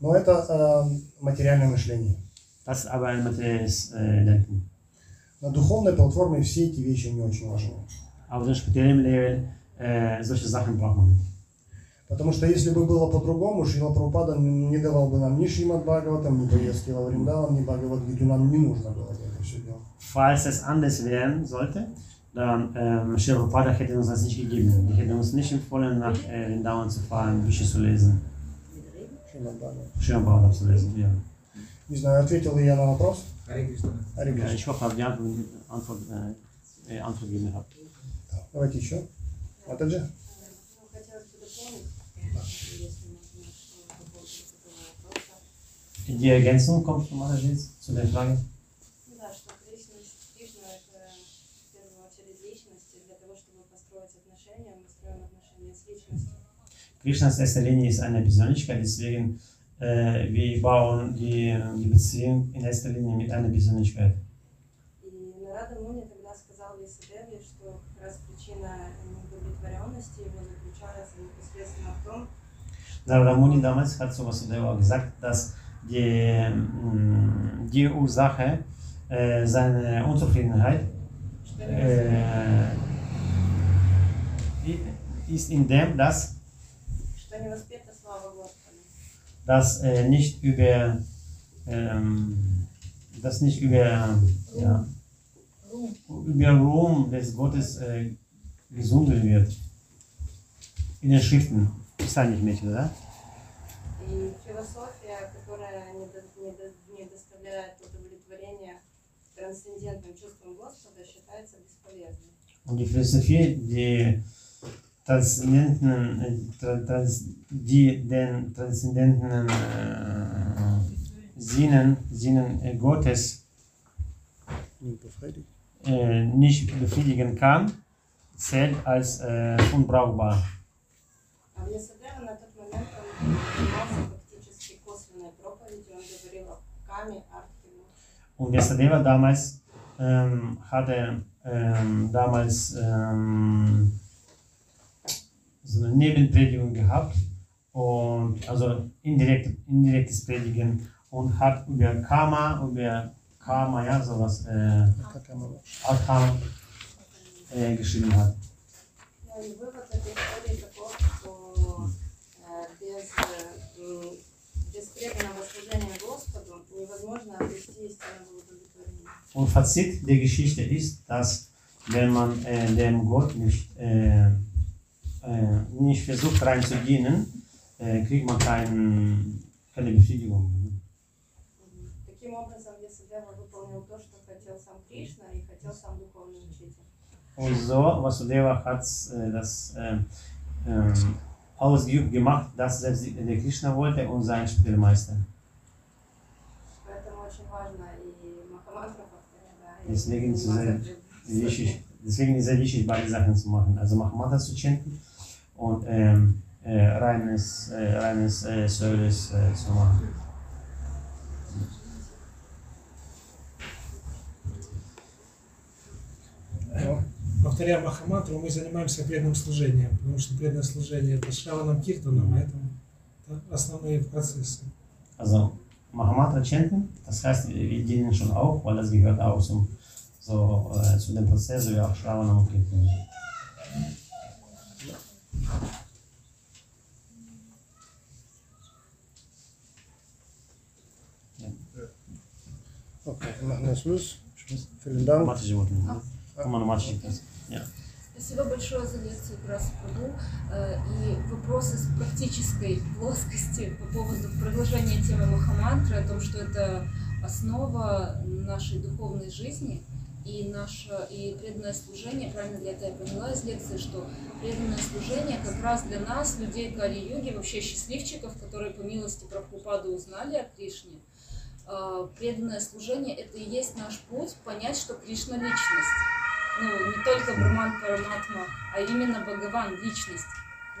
Но это э, материальное мышление. Das ist aber ein materielles äh, Denken. На духовной платформе все эти вещи не очень важны. Auf dem spirituellen Level, äh, solche Sachen braucht man nicht. Потому что если бы было по-другому, Шрила Прабхупада не давал бы нам ни Шримад Бхагаватам, ни поездки во Вриндаван, ни Бхагавадгиту, нам не нужно было бы это все делать. Falls es anders werden sollte, dann ähm, Sri Prabhupada hätte uns das nicht gegeben. Die hätten uns nicht empfohlen, nach äh, Vrindavan zu fahren, Bücher zu lesen. Sri Prabhupada zu lesen. Ja. Не знаю, ответил ли я на вопрос? Ja, ich hoffe, Antwort, Antwort, äh, äh, Antwort gegeben habe. Давайте еще. Матаджи. Ну, хотелось бы дополнить, если можно, что по поводу этого вопроса. Die Ergänzung kommt von Matajiz zu der Frage. Ну да, что Кришна, Кришна это в первую очередь личность, и для того, чтобы построить отношения, мы строим отношения с личностью. Krishna in erster Linie ist eine Persönlichkeit, deswegen äh, wir bauen die, die Beziehung in erster Linie mit einer Persönlichkeit. И Нарада Муни тогда сказал Весадеве, что как раз причина неудовлетворенности его заключается непосредственно в том, Narada Muni damals hat sowas in der gesagt, dass die, mm, die Ursache äh, e, seiner Unzufriedenheit äh, e, ist in dem, dass, das äh, e, nicht über ähm, das nicht über ja, über Ruhm des Gottes äh, gesundet wird. In den Schriften. Ist da nicht mehr, oder? Die Philosophie не доставляет удовлетворения трансцендентным чувствам Господа, считается бесполезной. Und die Philosophie, die transzendenten, äh, tra- trans, die den transzendenten äh, Sinnen, Sinnen äh, Gottes äh, nicht befriedigen kann, zählt als äh, unbrauchbar. А Вьясадева на тот момент он занимался фактически косвенной проповедью, он говорил о Каме, Артхе, Und Vyasadeva damals ähm, hatte ähm, damals ähm, so eine Nebenpredigung gehabt und also indirekt, indirektes Predigen und hat über Karma, über Karma, ja, sowas, äh, Arkham äh, geschrieben hat. Ну и вывод этой истории таков, что э, без, э, м, без преданного служения Und Fazit der Geschichte ist, dass wenn man äh, dem Gott nicht, äh, äh, nicht versucht rein zu dienen, äh, kriegt man kein, keine Befriedigung. Мгм. Таким образом, Вьясадева выполнил то, что хотел сам Кришна и хотел сам духовный учитель. Und so, Vasudeva hat äh, das äh, ähm, ausgeübt, gemacht, das selbst der Krishna wollte und sein Spielmeister. Очень важно и да, и Deswegen zu sehr wichtig, deswegen ist es wichtig, beide Sachen zu machen. Also Mahamata zu chanten und ähm, äh, reines, äh, reines äh, Service äh, zu machen. Повторяя Махамантру, мы занимаемся преданным служением, потому что преданное служение это Шраванам Киртаном, поэтому это основные процессы. Also Mahamatra chanten, das heißt, wir dienen schon auch, weil das gehört auch zum, so, äh, zu dem Prozess, wie auch Shravana und Kirtan. окей, на, на Schluss. Vielen Dank. Мати животные. Кому мати животные. Спасибо большое за лекцию Красапраду. И вопросы с практической плоскости по поводу продолжения темы Махамантры, о том, что это основа нашей духовной жизни и наше и преданное служение, правильно ли это я поняла из лекции, что преданное служение как раз для нас, людей Кали-юги, вообще счастливчиков, которые по милости Прабхупады узнали о Кришне, э, преданное служение – это и есть наш путь понять, что Кришна – личность. Ну, не только Брахман Параматма, а именно Бхагаван – личность.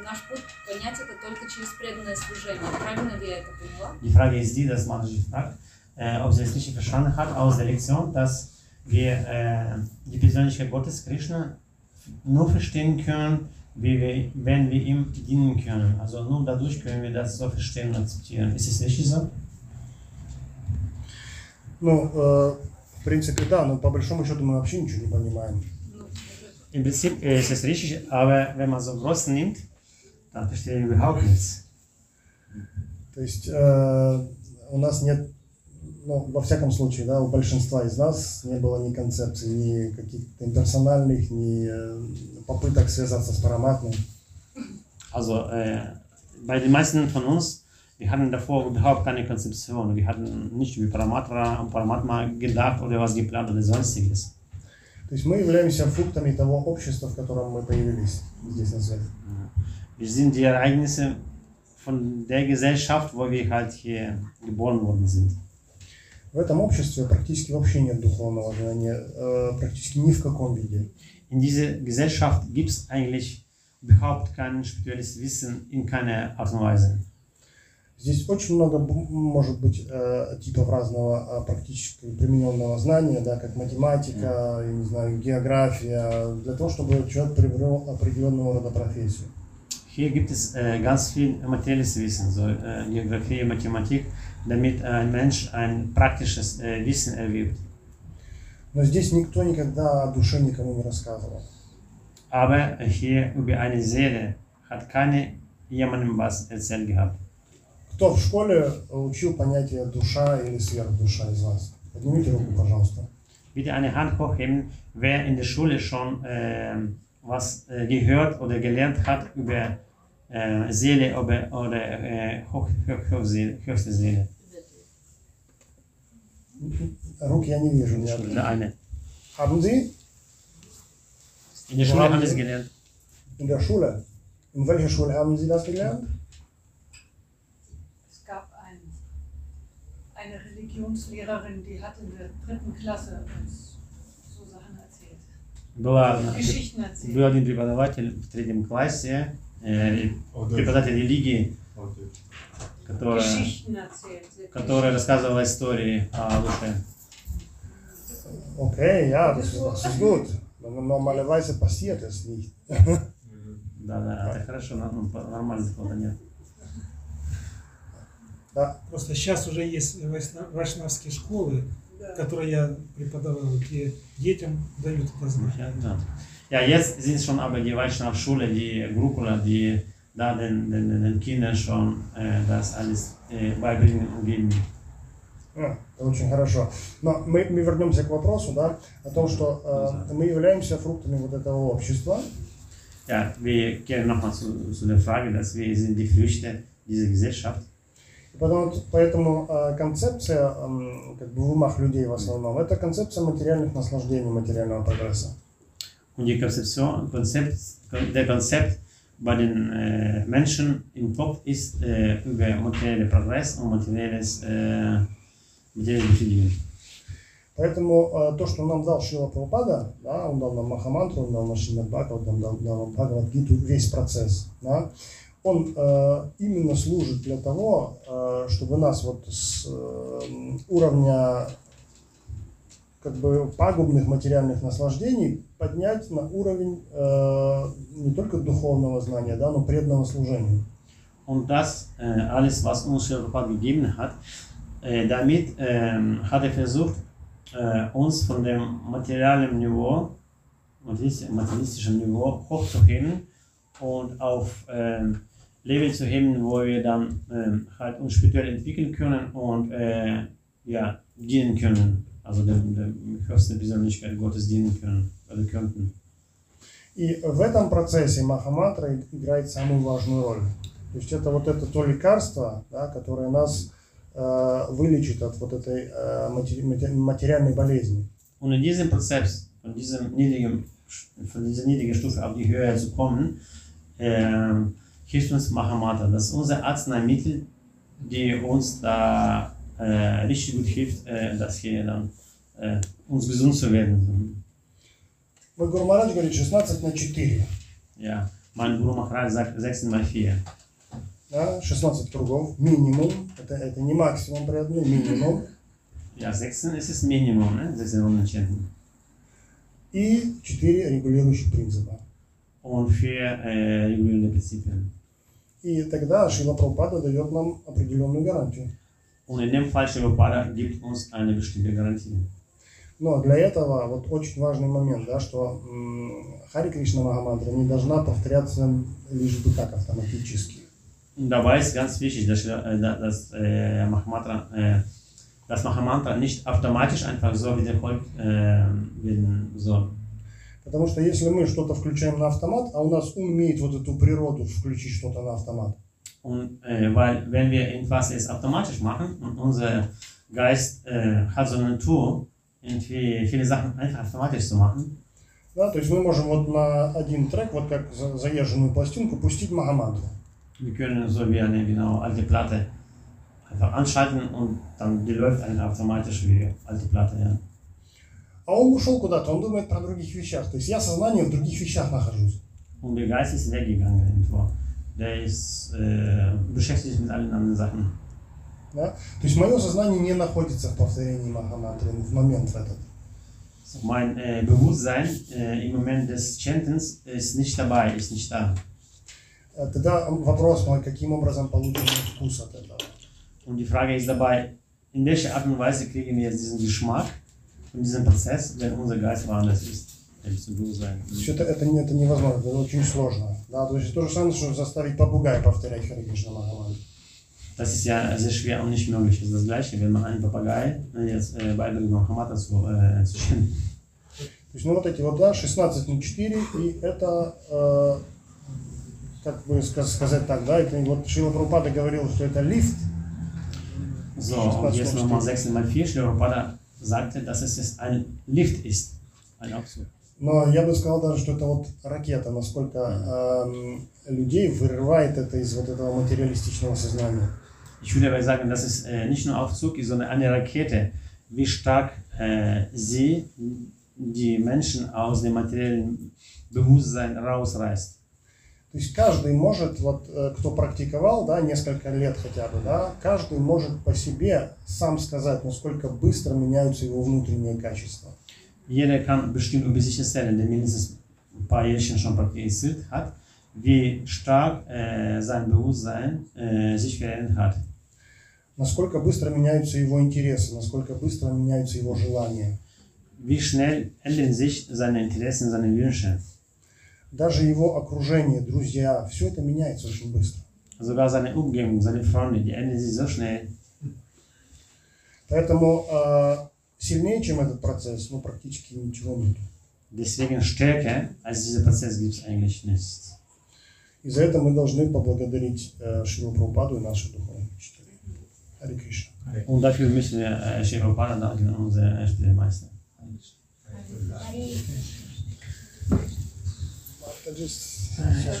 Наш путь понять это только через преданное служение. Правильно ли я это поняла? Die Frage ist die, dass man sich fragt, äh, ob sie es richtig verstanden hat aus der Lektion, dass wir äh, die Persönlichkeit Gottes, Krishna, nur verstehen können, wie wir, wenn wir ihm dienen können. Also nur dadurch können wir das so verstehen und akzeptieren. Ist es richtig so? Ну, э, в принципе, да, но по большому счету мы вообще ничего не понимаем. Im Prinzip äh, ist es richtig, aber wenn man so groß nimmt, dann verstehen wir überhaupt nichts. То есть э, у нас нет, ну, во всяком случае, да, у большинства из нас не было ни концепций, ни каких-то имперсональных, ни э, попыток связаться с параматным. Also äh, bei den meisten von uns, wir hatten davor überhaupt keine Konzeption. Wir hatten nicht über Paramatma und Paramatma gedacht oder was geplant oder sonstiges. То есть мы являемся фруктами того общества, в котором мы появились здесь на свете. Wir sind die Ereignisse von der Gesellschaft, wo wir halt hier geboren worden sind. В этом обществе практически вообще нет духовного знания, э, практически ни в каком виде. In dieser Gesellschaft gibt es eigentlich überhaupt kein spirituelles Wissen in keiner Art und Weise. Здесь очень много может быть э, типов разного э, практически примененного знания, да, как математика, я не знаю, география, для того, чтобы человек приобрел определенного рода профессию. Hier gibt es äh, ganz viel materielles Wissen, so äh, Geografie, Mathematik, damit ein Mensch ein praktisches äh, Wissen erwirbt. Но здесь никто никогда о душе никому не рассказывал. Aber hier über eine Seele hat keine jemandem was erzählt gehabt. Кто в школе учил понятие душа или сверхдуша из вас? Поднимите руку, пожалуйста. Bitte eine Hand hochheben, wer in der Schule schon äh, was äh, gehört oder gelernt hat über äh, Seele oder, oder äh, Hoch, Hoch, Hochseele, höchste Seele. Рук я не вижу. ни одной. Oder eine. Haben Sie In der Schule haben wir es gelernt. in der Schule? In welcher Schule haben Sie das gelernt? Es Eine Religionslehrerin, die hat in der dritten Klasse uns so Sachen erzählt. Была, Geschichten erzählt. был один преподаватель в третьем классе, э, преподаватель религии, который, Geschichten erzählt. wirklich. который рассказывал истории о душе. Okay, ja, das, das ist gut. Normalerweise passiert es nicht. Да, да, это хорошо, ну, нормально такого нет. Да. Просто сейчас уже есть вайшна- вайшнавские школы, которые я преподавал, где детям дают это знание. Ja, ja. jetzt sind schon aber die Vaishnav-Schule, die Gurukula, die da den, den, den Kindern schon äh, das alles äh, beibringen und geben. А, Это очень хорошо. Но мы, мы вернемся к вопросу, да, о том, что э, мы являемся фруктами вот этого общества. Ja, wir kehren nochmal zu, zu der Frage, dass wir sind die Früchte dieser Gesellschaft. И потом, поэтому э, концепция как бы в умах людей в основном, это концепция материальных наслаждений, материального прогресса. Und die Konzeption, Konzept, der Konzept bei den äh, Menschen im Kopf ist äh, über materiellen Progress und materielles, äh, materielles Befriedigung. Поэтому э, то, что нам дал Шила Прабхупада, да, он дал нам Махамантру, он дал нам Шримад Бхагават, он дал, дал нам Бхагавадгиту, весь процесс, да, он э, именно служит для того, э, чтобы нас вот с э, уровня как бы пагубных материальных наслаждений поднять на уровень э, не только духовного знания, да, но преданного служения. Und das äh, alles, was uns Prabhupada gegeben hat, äh, damit ähm, hat er versucht, äh, uns von dem materiellen Niveau, materialistisch- materialistischen Niveau hochzuheben und auf ähm, Level zu heben, wo wir dann ähm, halt uns spirituell entwickeln können und äh, ja, dienen können. Also dem, dem höchsten Persönlichkeit Gottes dienen können oder könnten. И в этом процессе Махамантра и- играет самую важную роль. То есть это вот это то лекарство, да, которое нас э, вылечит от вот этой э, матери- мате- материальной болезни. Und in diesem Prozess, von, diesem niedrigen, von dieser niedrigen Stufe auf die Höhe zu kommen, ähm, uns Mahamata. Das ist unser Arzneimittel, die uns da äh, richtig gut hilft, äh, dass wir dann äh, uns gesund zu werden. Мой Гуру Махарадж говорит 16 на 4. Ja, mein Guru Maharaj sagt 6 mal 4. Да, 16 кругов, минимум. Это, это не максимум преданный, минимум. Ja, 16 ist das Minimum, ne? 16 Rundenschäden. И 4 регулирующих принципа. Und vier äh, regulierende Prinzipien. И тогда Шила Прабхупада дает нам определенную гарантию. Und in dem Fall, Shivapada gibt uns eine bestimmte Garantie. Но для этого вот очень важный момент, да, что Хари Кришна Махамантра не должна повторяться лишь бы так автоматически. Dabei ist ganz wichtig, dass, äh, dass äh, Mahamantra, äh, das Mahamantra nicht automatisch einfach so wiederholt äh, werden soll. Потому что если мы что-то включаем на автомат, а у нас ум имеет вот эту природу включить что-то на автомат, Und äh, weil wenn wir irgendwas jetzt automatisch machen und unser Geist äh, hat so eine Natur, irgendwie viele Sachen einfach automatisch zu machen, да, то есть мы можем вот на один трек, вот как за- заезженную пластинку, пустить Махамантру. wir können so wie eine genau alte Platte einfach anschalten und dann die läuft einfach automatisch wie alte Platte. Ja. А он ушел куда-то, он думает про других вещах. То есть я сознание в других вещах нахожусь. Und der Geist ist weggegangen irgendwo. Der ist äh, beschäftigt sich mit allen anderen Sachen. Да? То есть мое сознание не находится в повторении Махамантры в момент в этот. So, mein äh, Bewusstsein äh, im Moment des Chantens ist nicht dabei, ist nicht da. Э, Тогда вопрос мой, каким образом получим вкус от этого? Und die Frage ist dabei, in welcher Art und Weise kriegen wir jetzt diesen Geschmack von diesem Prozess, wenn unser Geist woanders ist, nämlich zum Bewusstsein. То есть это, это, не- это невозможно, это очень сложно. Да? То есть то же самое, что заставить попугая повторять Хари Кришна Махамантру. Das ist ja sehr schwer und nicht möglich. Das ist das Gleiche, wenn man einen Papagei äh, jetzt äh, beibringt, Mohammed zu, äh, zu chanten. То есть, ну вот эти вот, да, 16 на 4, и это, э, как бы ска- сказать так, да, это вот Шила Прабхупада говорил, что это лифт, So, und jetzt nochmal 6 mal 4. Shri sagte, dass es jetzt ein Lift ist. Ein Aufzug. но я бы сказал даже, что это вот ракета, насколько эм, людей вырывает это из вот этого материалистичного сознания. Ich würde aber sagen, dass es äh, nicht nur Aufzug ist, sondern eine Rakete, wie stark äh, sie die Menschen aus dem materiellen Bewusstsein rausreißt. То есть каждый может, вот э, кто практиковал, да, несколько лет хотя бы, да, каждый может по себе сам сказать, насколько быстро меняются его внутренние качества. Jeder kann bestimmt über sich erzählen, der mindestens ein paar Jährchen schon praktiziert hat, wie stark äh, sein Bewusstsein äh, sich verändert hat. Насколько быстро меняются его интересы, насколько быстро меняются его желания. Wie schnell ändern sich seine Interessen, seine Wünsche. Даже его окружение, друзья, все это меняется очень быстро. Sogar seine Umgebung, seine Freunde, die ändern sich so schnell. Поэтому э, сильнее, чем этот процесс, ну, практически ничего нет. Deswegen stärker als dieser Prozess gibt es eigentlich nichts. И за это мы должны поблагодарить э, Шрилу Прабхупаду и наших духовных учителей. Хари Кришна. Und dafür müssen wir äh, Shri Prabhupada danken, unser erster Meister. Это just-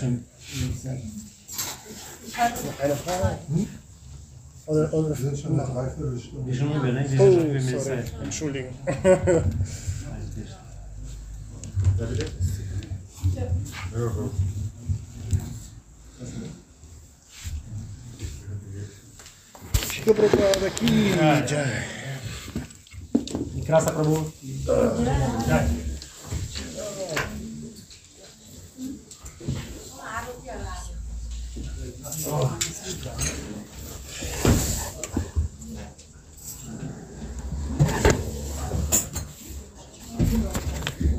Schön. Eine Frage? Oder, oder Wir sind schon eine Dreiviertelstunde. Wir schon über, ne? Wir sind schon Oh, über mit der sorry. Zeit. Entschuldigung. Shri Prabhupada ki jai. Krasa Prabhu. そう。お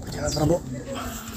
疲れ様。